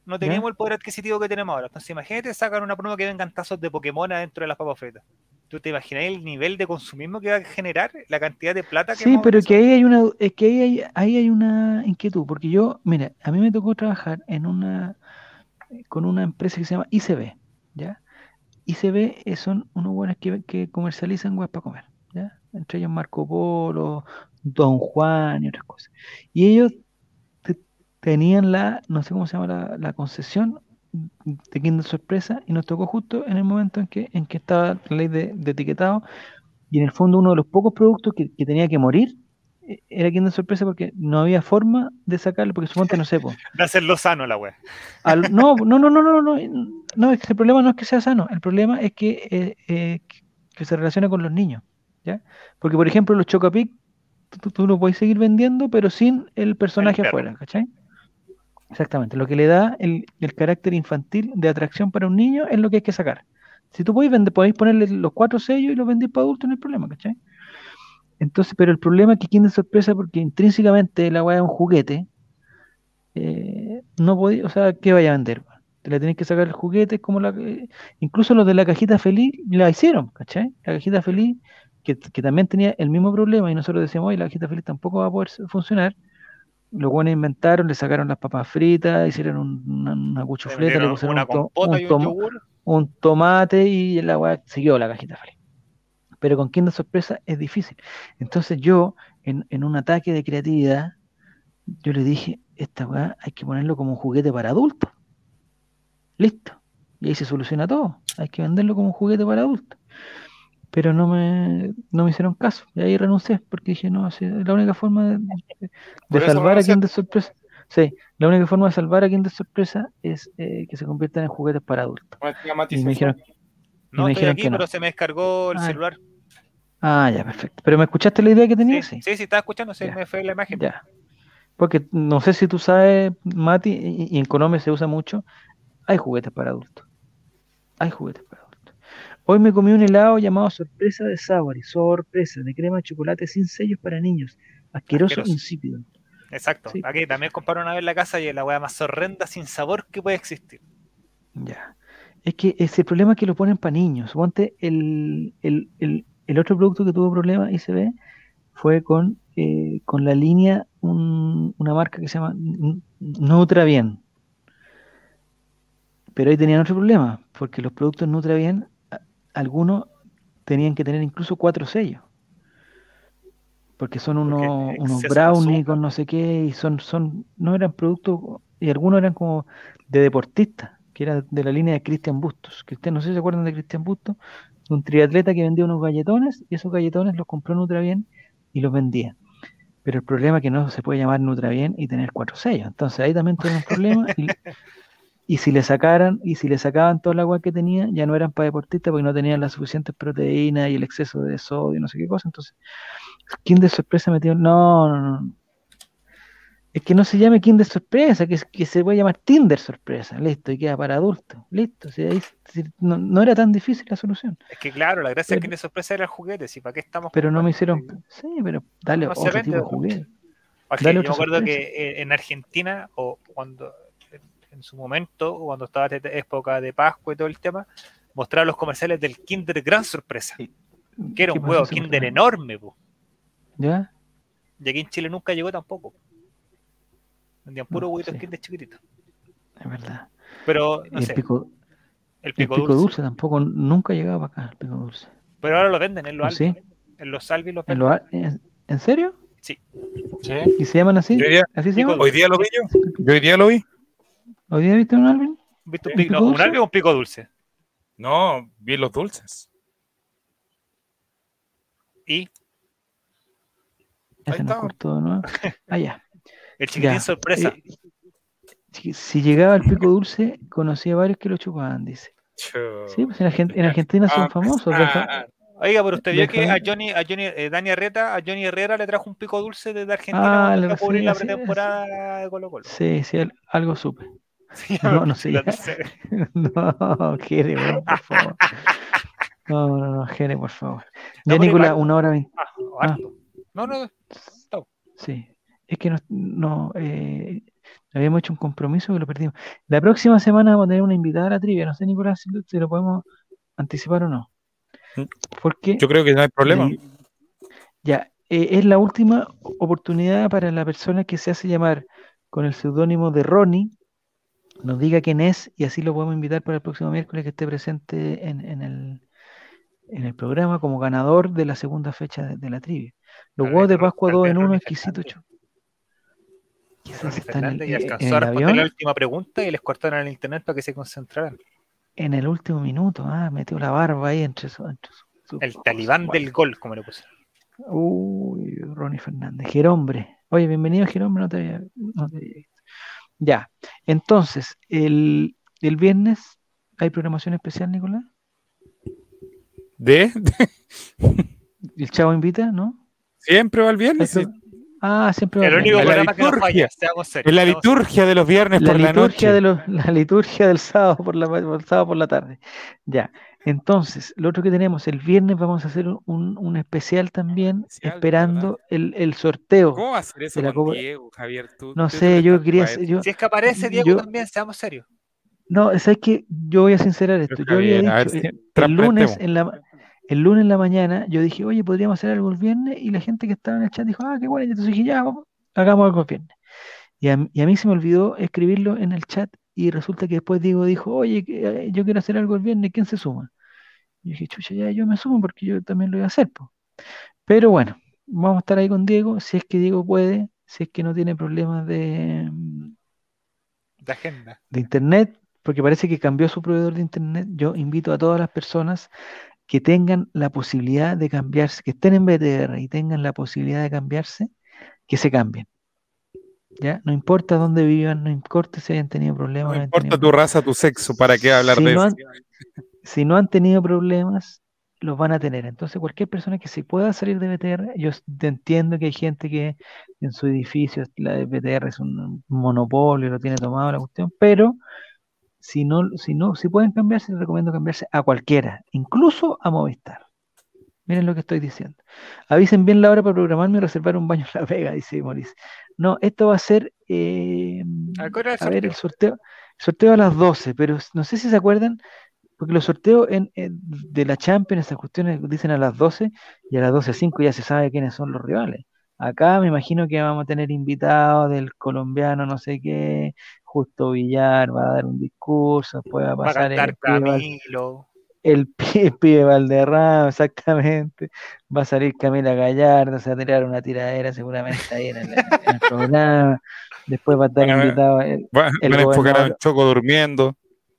no teníamos el poder adquisitivo que tenemos ahora. Entonces, imagínate, sacan una promo que vengan tazos de Pokémon adentro de las papas fritas. ¿Tú te imaginas el nivel de consumismo que va a generar? La cantidad de plata que Sí, pero que ahí hay una, es que ahí hay, ahí hay una inquietud, porque yo, mira, a mí me tocó trabajar en una con una empresa que se llama ICB, ¿ya? ICB son unos buenos que, que comercializan web para comer, ¿ya? Entre ellos Marco Polo, Don Juan y otras cosas. Y ellos tenían la, no sé cómo se llama la, concesión de Kindle Sorpresa y nos tocó justo en el momento en que, en que estaba la ley de, etiquetado y en el fondo uno de los pocos productos que, tenía que morir era Kindle Sorpresa porque no había forma de sacarlo porque suponte no sé de hacerlo sano la web no no no no no no no el problema no es que sea sano el problema es que, eh, eh, que se relaciona con los niños ¿ya? porque por ejemplo los Chocapic tú, tú, lo puedes seguir vendiendo pero sin el personaje afuera ¿cachai? Exactamente, lo que le da el, carácter infantil de atracción para un niño es lo que hay que sacar. Si tú podéis, vender, podéis ponerle los cuatro sellos y los vendéis para adultos, no hay problema, ¿cachai? Entonces, pero el problema es que quien de sorpresa, porque intrínsecamente la weá es un juguete, eh, no podéis, o sea, ¿qué vaya a vender? Te le tenéis que sacar el juguete, como la, incluso los de la cajita feliz la hicieron, ¿cachai? La cajita feliz, que, que también tenía el mismo problema, y nosotros decíamos, oye, la cajita feliz tampoco va a poder funcionar, los buenos inventaron, le sacaron las papas fritas, hicieron una, una cuchufleta, le pusieron un, tomate y la weá siguió la cajita feliz. Pero con Kinder Sorpresa es difícil. Entonces yo, en, en un ataque de creatividad, yo le dije, esta weá hay que ponerlo como un juguete para adultos. Listo. Y ahí se soluciona todo. Hay que venderlo como un juguete para adultos pero no me, no me hicieron caso. Y ahí renuncié, porque dije, no, es la única forma de, salvar a quien de sorpresa. Sí, la única forma de salvar a quien de sorpresa es eh, que se conviertan en juguetes para adultos. Y me dijeron, no, estoy aquí, pero se me descargó el ah, celular. Ah, ya, perfecto. ¿Pero me escuchaste la idea que tenía? Sí, sí, sí, estaba escuchando, se me fue la imagen. Ya. Porque no sé si tú sabes, Mati, y, y en Colombia se usa mucho, hay juguetes para adultos. Hay juguetes para adultos. Hoy me comí un helado llamado Sorpresa de y sorpresa, de crema de chocolate sin sellos para niños. Asqueroso, insípido. Exacto. Aquí también compraron una vez la casa y es la hueá más horrenda sin sabor que puede existir. Ya. Es que es el problema que lo ponen para niños. Ponte el, el, otro producto que tuvo problema, ICB, fue con, eh, con la línea, una marca que se llama Nutra Bien. Pero ahí tenían otro problema, porque los productos Nutra Bien algunos tenían que tener incluso cuatro sellos. Porque son unos, unos brownies con no sé qué, y son, son, no eran productos, y algunos eran como de deportistas, que era de la línea de Cristian Bustos. Que no sé si se acuerdan de Cristian Bustos, un triatleta que vendía unos galletones, y esos galletones los compró Nutrabien y los vendía. Pero el problema es que no se puede llamar Nutrabien y tener cuatro sellos. Entonces ahí también tiene un problema. Y, si le sacaran, y si le sacaban toda la agua que tenía, ya no eran para deportistas porque no tenían las suficientes proteínas y el exceso de sodio, no sé qué cosa. Entonces, ¿quién de sorpresa metió? No, no, no. Es que no se llame Kinder Sorpresa, que, que se puede llamar Tinder Sorpresa. Listo, y queda para adultos. Listo. no, era tan difícil la solución. Es que claro, la gracia de Kinder Sorpresa era el juguete. ¿sí? ¿Para qué estamos? Pero no me hicieron. Sí, pero dale otro tipo de juguete. yo me acuerdo que en Argentina, o cuando en su momento, cuando estaba en época de Pascua y todo el tema, mostraba los comerciales del Kinder Gran Sorpresa. Que era un huevo Kinder enorme, ¿Ya? Y aquí en Chile nunca llegó tampoco. Vendían puro no, huevitos Kinder chiquititos. Es verdad. Pero, no el sé. Pico, el pico, dulce. tampoco, nunca llegaba acá, el pico dulce. Pero ahora lo venden en los ¿Sí? En los Albi los venden. ¿En, serio? Sí. sí. ¿Y se llaman así? ¿Así se llaman? Hoy día lo vi yo. Yo hoy día lo vi. ¿Hoy día viste un Alvin? ¿Viste un, pico, no, un Alvin o un pico dulce? No, vi los dulces. ¿Y? Ah, ya. El chiquitín sorpresa. Eh, si llegaba el pico dulce, conocía a varios que lo chupaban, dice. Sí, pues en, en Argentina son ah, famosos. Ah, Oiga, pero usted vio que a Johnny, a Johnny, eh, Dani Herrera, a Johnny Herrera le trajo un pico dulce desde Argentina ah, para la pretemporada de Colo Colo. Sí, sí, algo supe. no, no sé. no, Jere, por favor. No, no, no, Jere, por favor. Ya, Nicolás, una hora veinte. Ah, ah. No, no, no. Sí, es que no, no eh, habíamos hecho un compromiso que lo perdimos. La próxima semana vamos a tener una invitada a la trivia. No sé, Nicolás, si lo podemos anticipar o no. Porque, Yo creo que no hay problema. ya, eh, es la última oportunidad para la persona que se hace llamar con el seudónimo de Ronnie, nos diga quién es y así lo podemos invitar para el próximo miércoles que esté presente en, el, en el programa como ganador de la segunda fecha de, la trivia. Los huevos de Pascua 2 en 1, exquisito. Quizás están en el, y alcanzó a responder la última pregunta y les cortaron el internet para que se concentraran. En el último minuto, ah, metió la barba ahí entre su. el talibán del gol, como le puse. Uy, Ronnie Fernández, Gerombre. Oye, bienvenido, Gerombre, no te había, no te había visto. Ya, entonces, el, el viernes hay programación especial, Nicolás. ¿De? ¿El chavo invita, no? Siempre va el viernes. Ah, siempre el único programa que no falla, En la liturgia de los viernes por la noche. De la liturgia del sábado por la, sábado por la tarde. Ya. Entonces, lo otro que tenemos, el viernes vamos a hacer un, especial también, esperando el, sorteo. ¿Cómo va a ser eso con Diego, Javier? no sé, yo quería... Yo, si es que aparece Diego también, seamos serios. No, es que yo voy a sincerar esto. Yo había dicho, eh, el, lunes en la, el lunes en la mañana, yo dije, oye, podríamos hacer algo el viernes, y la gente que estaba en el chat dijo, ah, qué bueno, y entonces dije, ya, vamos, hagamos algo el viernes. Y a, y a mí se me olvidó escribirlo en el chat y resulta que después Diego dijo, oye, eh, yo quiero hacer algo el viernes, ¿quién se suma? Y dije, chucha, ya yo me sumo porque yo también lo voy a hacer. Pero bueno, vamos a estar ahí con Diego, si es que Diego puede, si es que no tiene problemas de, de agenda. De internet, porque parece que cambió su proveedor de internet. Yo invito a todas las personas que tengan la posibilidad de cambiarse, que estén en BTR y tengan la posibilidad de cambiarse, que se cambien. ¿Ya? No importa dónde vivan, no importa si hayan tenido problemas. No importa tu raza, tu sexo, ¿para qué hablar de eso? si no han tenido problemas, los van a tener. Entonces, cualquier persona que se pueda salir de BTR, yo entiendo que hay gente que en su edificio la de BTR es un monopolio, lo tiene tomado la cuestión, pero si no, si no, si pueden cambiarse, les recomiendo cambiarse a cualquiera, incluso a Movistar. Miren lo que estoy diciendo. Avisen bien la hora para programarme y reservar un baño en La Vega, dice Maurice. No, esto va a ser. Eh, a ver, el sorteo, el sorteo a las 12, pero no sé si se acuerdan, porque los sorteos en, de la Champions, esas cuestiones dicen a las 12 y a las 12.05 ya se sabe quiénes son los rivales. Acá me imagino que vamos a tener invitados del colombiano, no sé qué, Justo Villar va a dar un discurso, después va a pasar el, Camilo. el pibe Valderrama, exactamente. Va a salir Camila Gallardo, se va a tirar una tiradera seguramente ahí en el, programa. Después va a estar invitado el, el a enfocar a Choco durmiendo.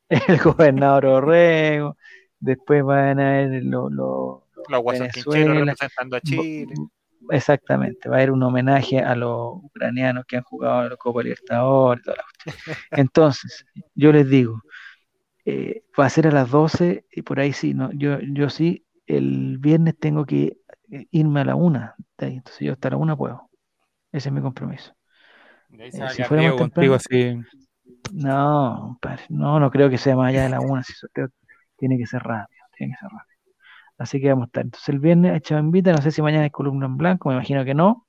El gobernador Orrego. Después van a ver los lo, los representando a Chile. Exactamente, va a haber un homenaje a los ucranianos que han jugado en la Copa Libertadores. Entonces, yo les digo, eh, va a ser a las 12 y por ahí sí, no, yo, yo sí, el viernes tengo que eh, irme a la una, entonces yo hasta la una puedo. Ese es mi compromiso. Eh, si fuéramos temprano, así. No, no, no creo que sea más allá de la una. Si tiene que ser rápido, tiene que ser rápido. Así que vamos a estar. Entonces el viernes hecho invita, no sé si mañana hay columna en blanco, me imagino que no.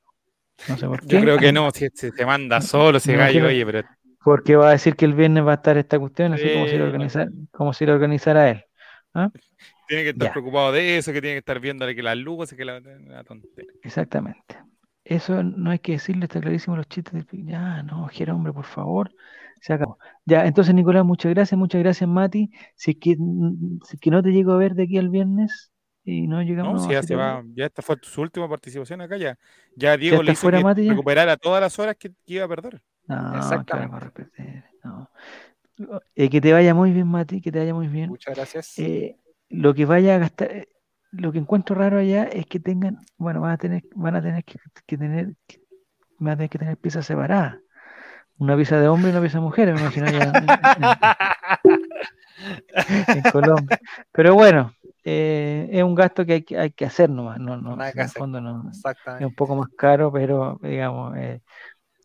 No sé por qué. Yo creo que no, si se, manda solo ese gallo, oye, pero. Porque va a decir que el viernes va a estar esta cuestión, así como si lo organizara, como si lo organizara él. ¿Ah? Tiene que estar preocupado de eso, que tiene que estar viéndole que las luces, que la, la tontería. Exactamente. Eso no hay que decirle, está clarísimo los chistes del Ya, no, hombre, por favor. Se acabó. Ya, entonces, Nicolás, muchas gracias, muchas gracias, Mati. Si es que, si que no te llego a ver de aquí al viernes, y no llegamos. No, si ya se va, ya esta fue su última participación acá, ya, ya Diego le hizo recuperar a todas las horas que, iba a perder. No, Exactamente. no. Eh, que te vaya muy bien, Mati, que te vaya muy bien. Muchas gracias. Eh, lo que vaya a gastar, eh, lo que encuentro raro allá es que tengan, bueno, van a tener, van a tener que, tener, van a tener que tener piezas separadas. Una pieza de hombre y una pieza de mujer, me imagino allá en, Colombia. Pero bueno, eh, es un gasto que hay, que hay que hacer nomás, no, no, en el fondo no, es un poco más caro, pero digamos, eh,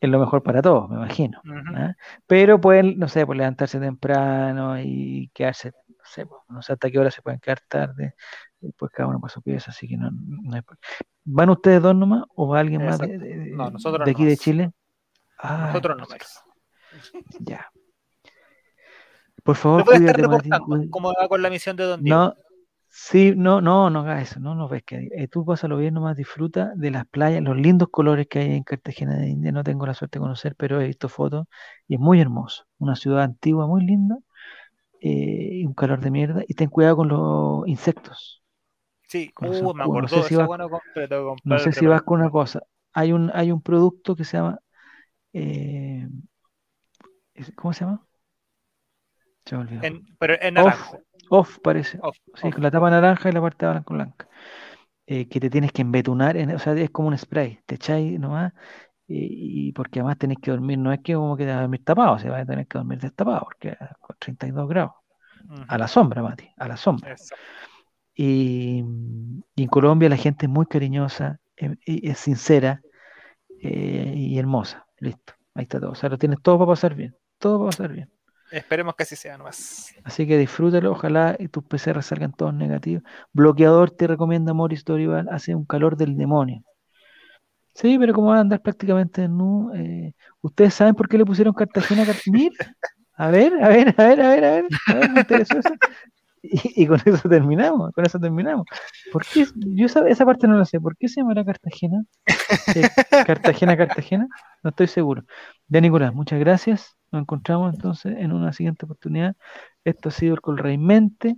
es lo mejor para todos, me imagino. ¿ah? Pero pueden, no sé, pues levantarse temprano y quedarse sé, no sé hasta qué hora se pueden quedar tarde, pues cada uno para su pieza, así que no, hay... ¿Van ustedes dos nomás o va alguien más de, de, aquí de Chile? Ah, nosotros no más. Ya. Por favor, ¿Cómo va con la misión de Don Diego? No, sí, no, no, no hagas eso, no, no ves que eh, tú lo bien nomás, disfruta de las playas, los lindos colores que hay en Cartagena de India, no tengo la suerte de conocer, pero he visto fotos y es muy hermoso, una ciudad antigua muy linda eh, un calor de mierda. Y ten cuidado con los insectos. Sí, uh, me acuerdo. No sé si vas, con, no sé si vas con una cosa. Hay un, hay un producto que se llama. Eh, ¿Cómo se llama? Se me olvidó. pero en off, off, parece. sí, con la tapa naranja y la parte blanca blanca. Eh, que te tienes que embetunar, en, o sea, es como un spray, te echáis nomás y, porque además tenés que dormir, no es que como que te vas a dormir tapado, o se va a tener que dormir destapado, porque con 32 grados, a la sombra, Mati, a la sombra. Y, en Colombia la gente es muy cariñosa, es, es sincera eh, y hermosa, listo, ahí está todo, o sea, lo tienes todo para pasar bien, todo para pasar bien. Esperemos que así sea nomás. Así que disfrútalo, ojalá y tus PCR salgan todos negativos. Bloqueador te recomienda Morris Dorival, hace un calor del demonio. Sí, pero como van a andar prácticamente no, eh, ¿ustedes saben por qué le pusieron Cartagena a Cartagena? A ver, a ver, a ver, a ver, a ver, a ver, me interesó eso. Y, con eso terminamos, con eso terminamos. ¿Por qué? Yo esa, esa parte no la sé. ¿Por qué se llamará Cartagena? Cartagena, Cartagena. No estoy seguro. Ya, Nicolás, muchas gracias. Nos encontramos entonces en una siguiente oportunidad. Esto ha sido el Colraimente.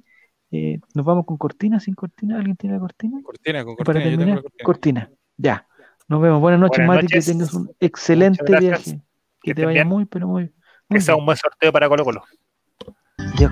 Eh, nos vamos con cortina, sin cortina. ¿Alguien tiene la cortina? Cortina, con cortina. Para terminar, cortina. Ya. Nos vemos. Buenas noches, Mati. Que tengas un excelente viaje. Que, te vaya muy, pero muy. que sea un buen sorteo para Colo Colo. Dios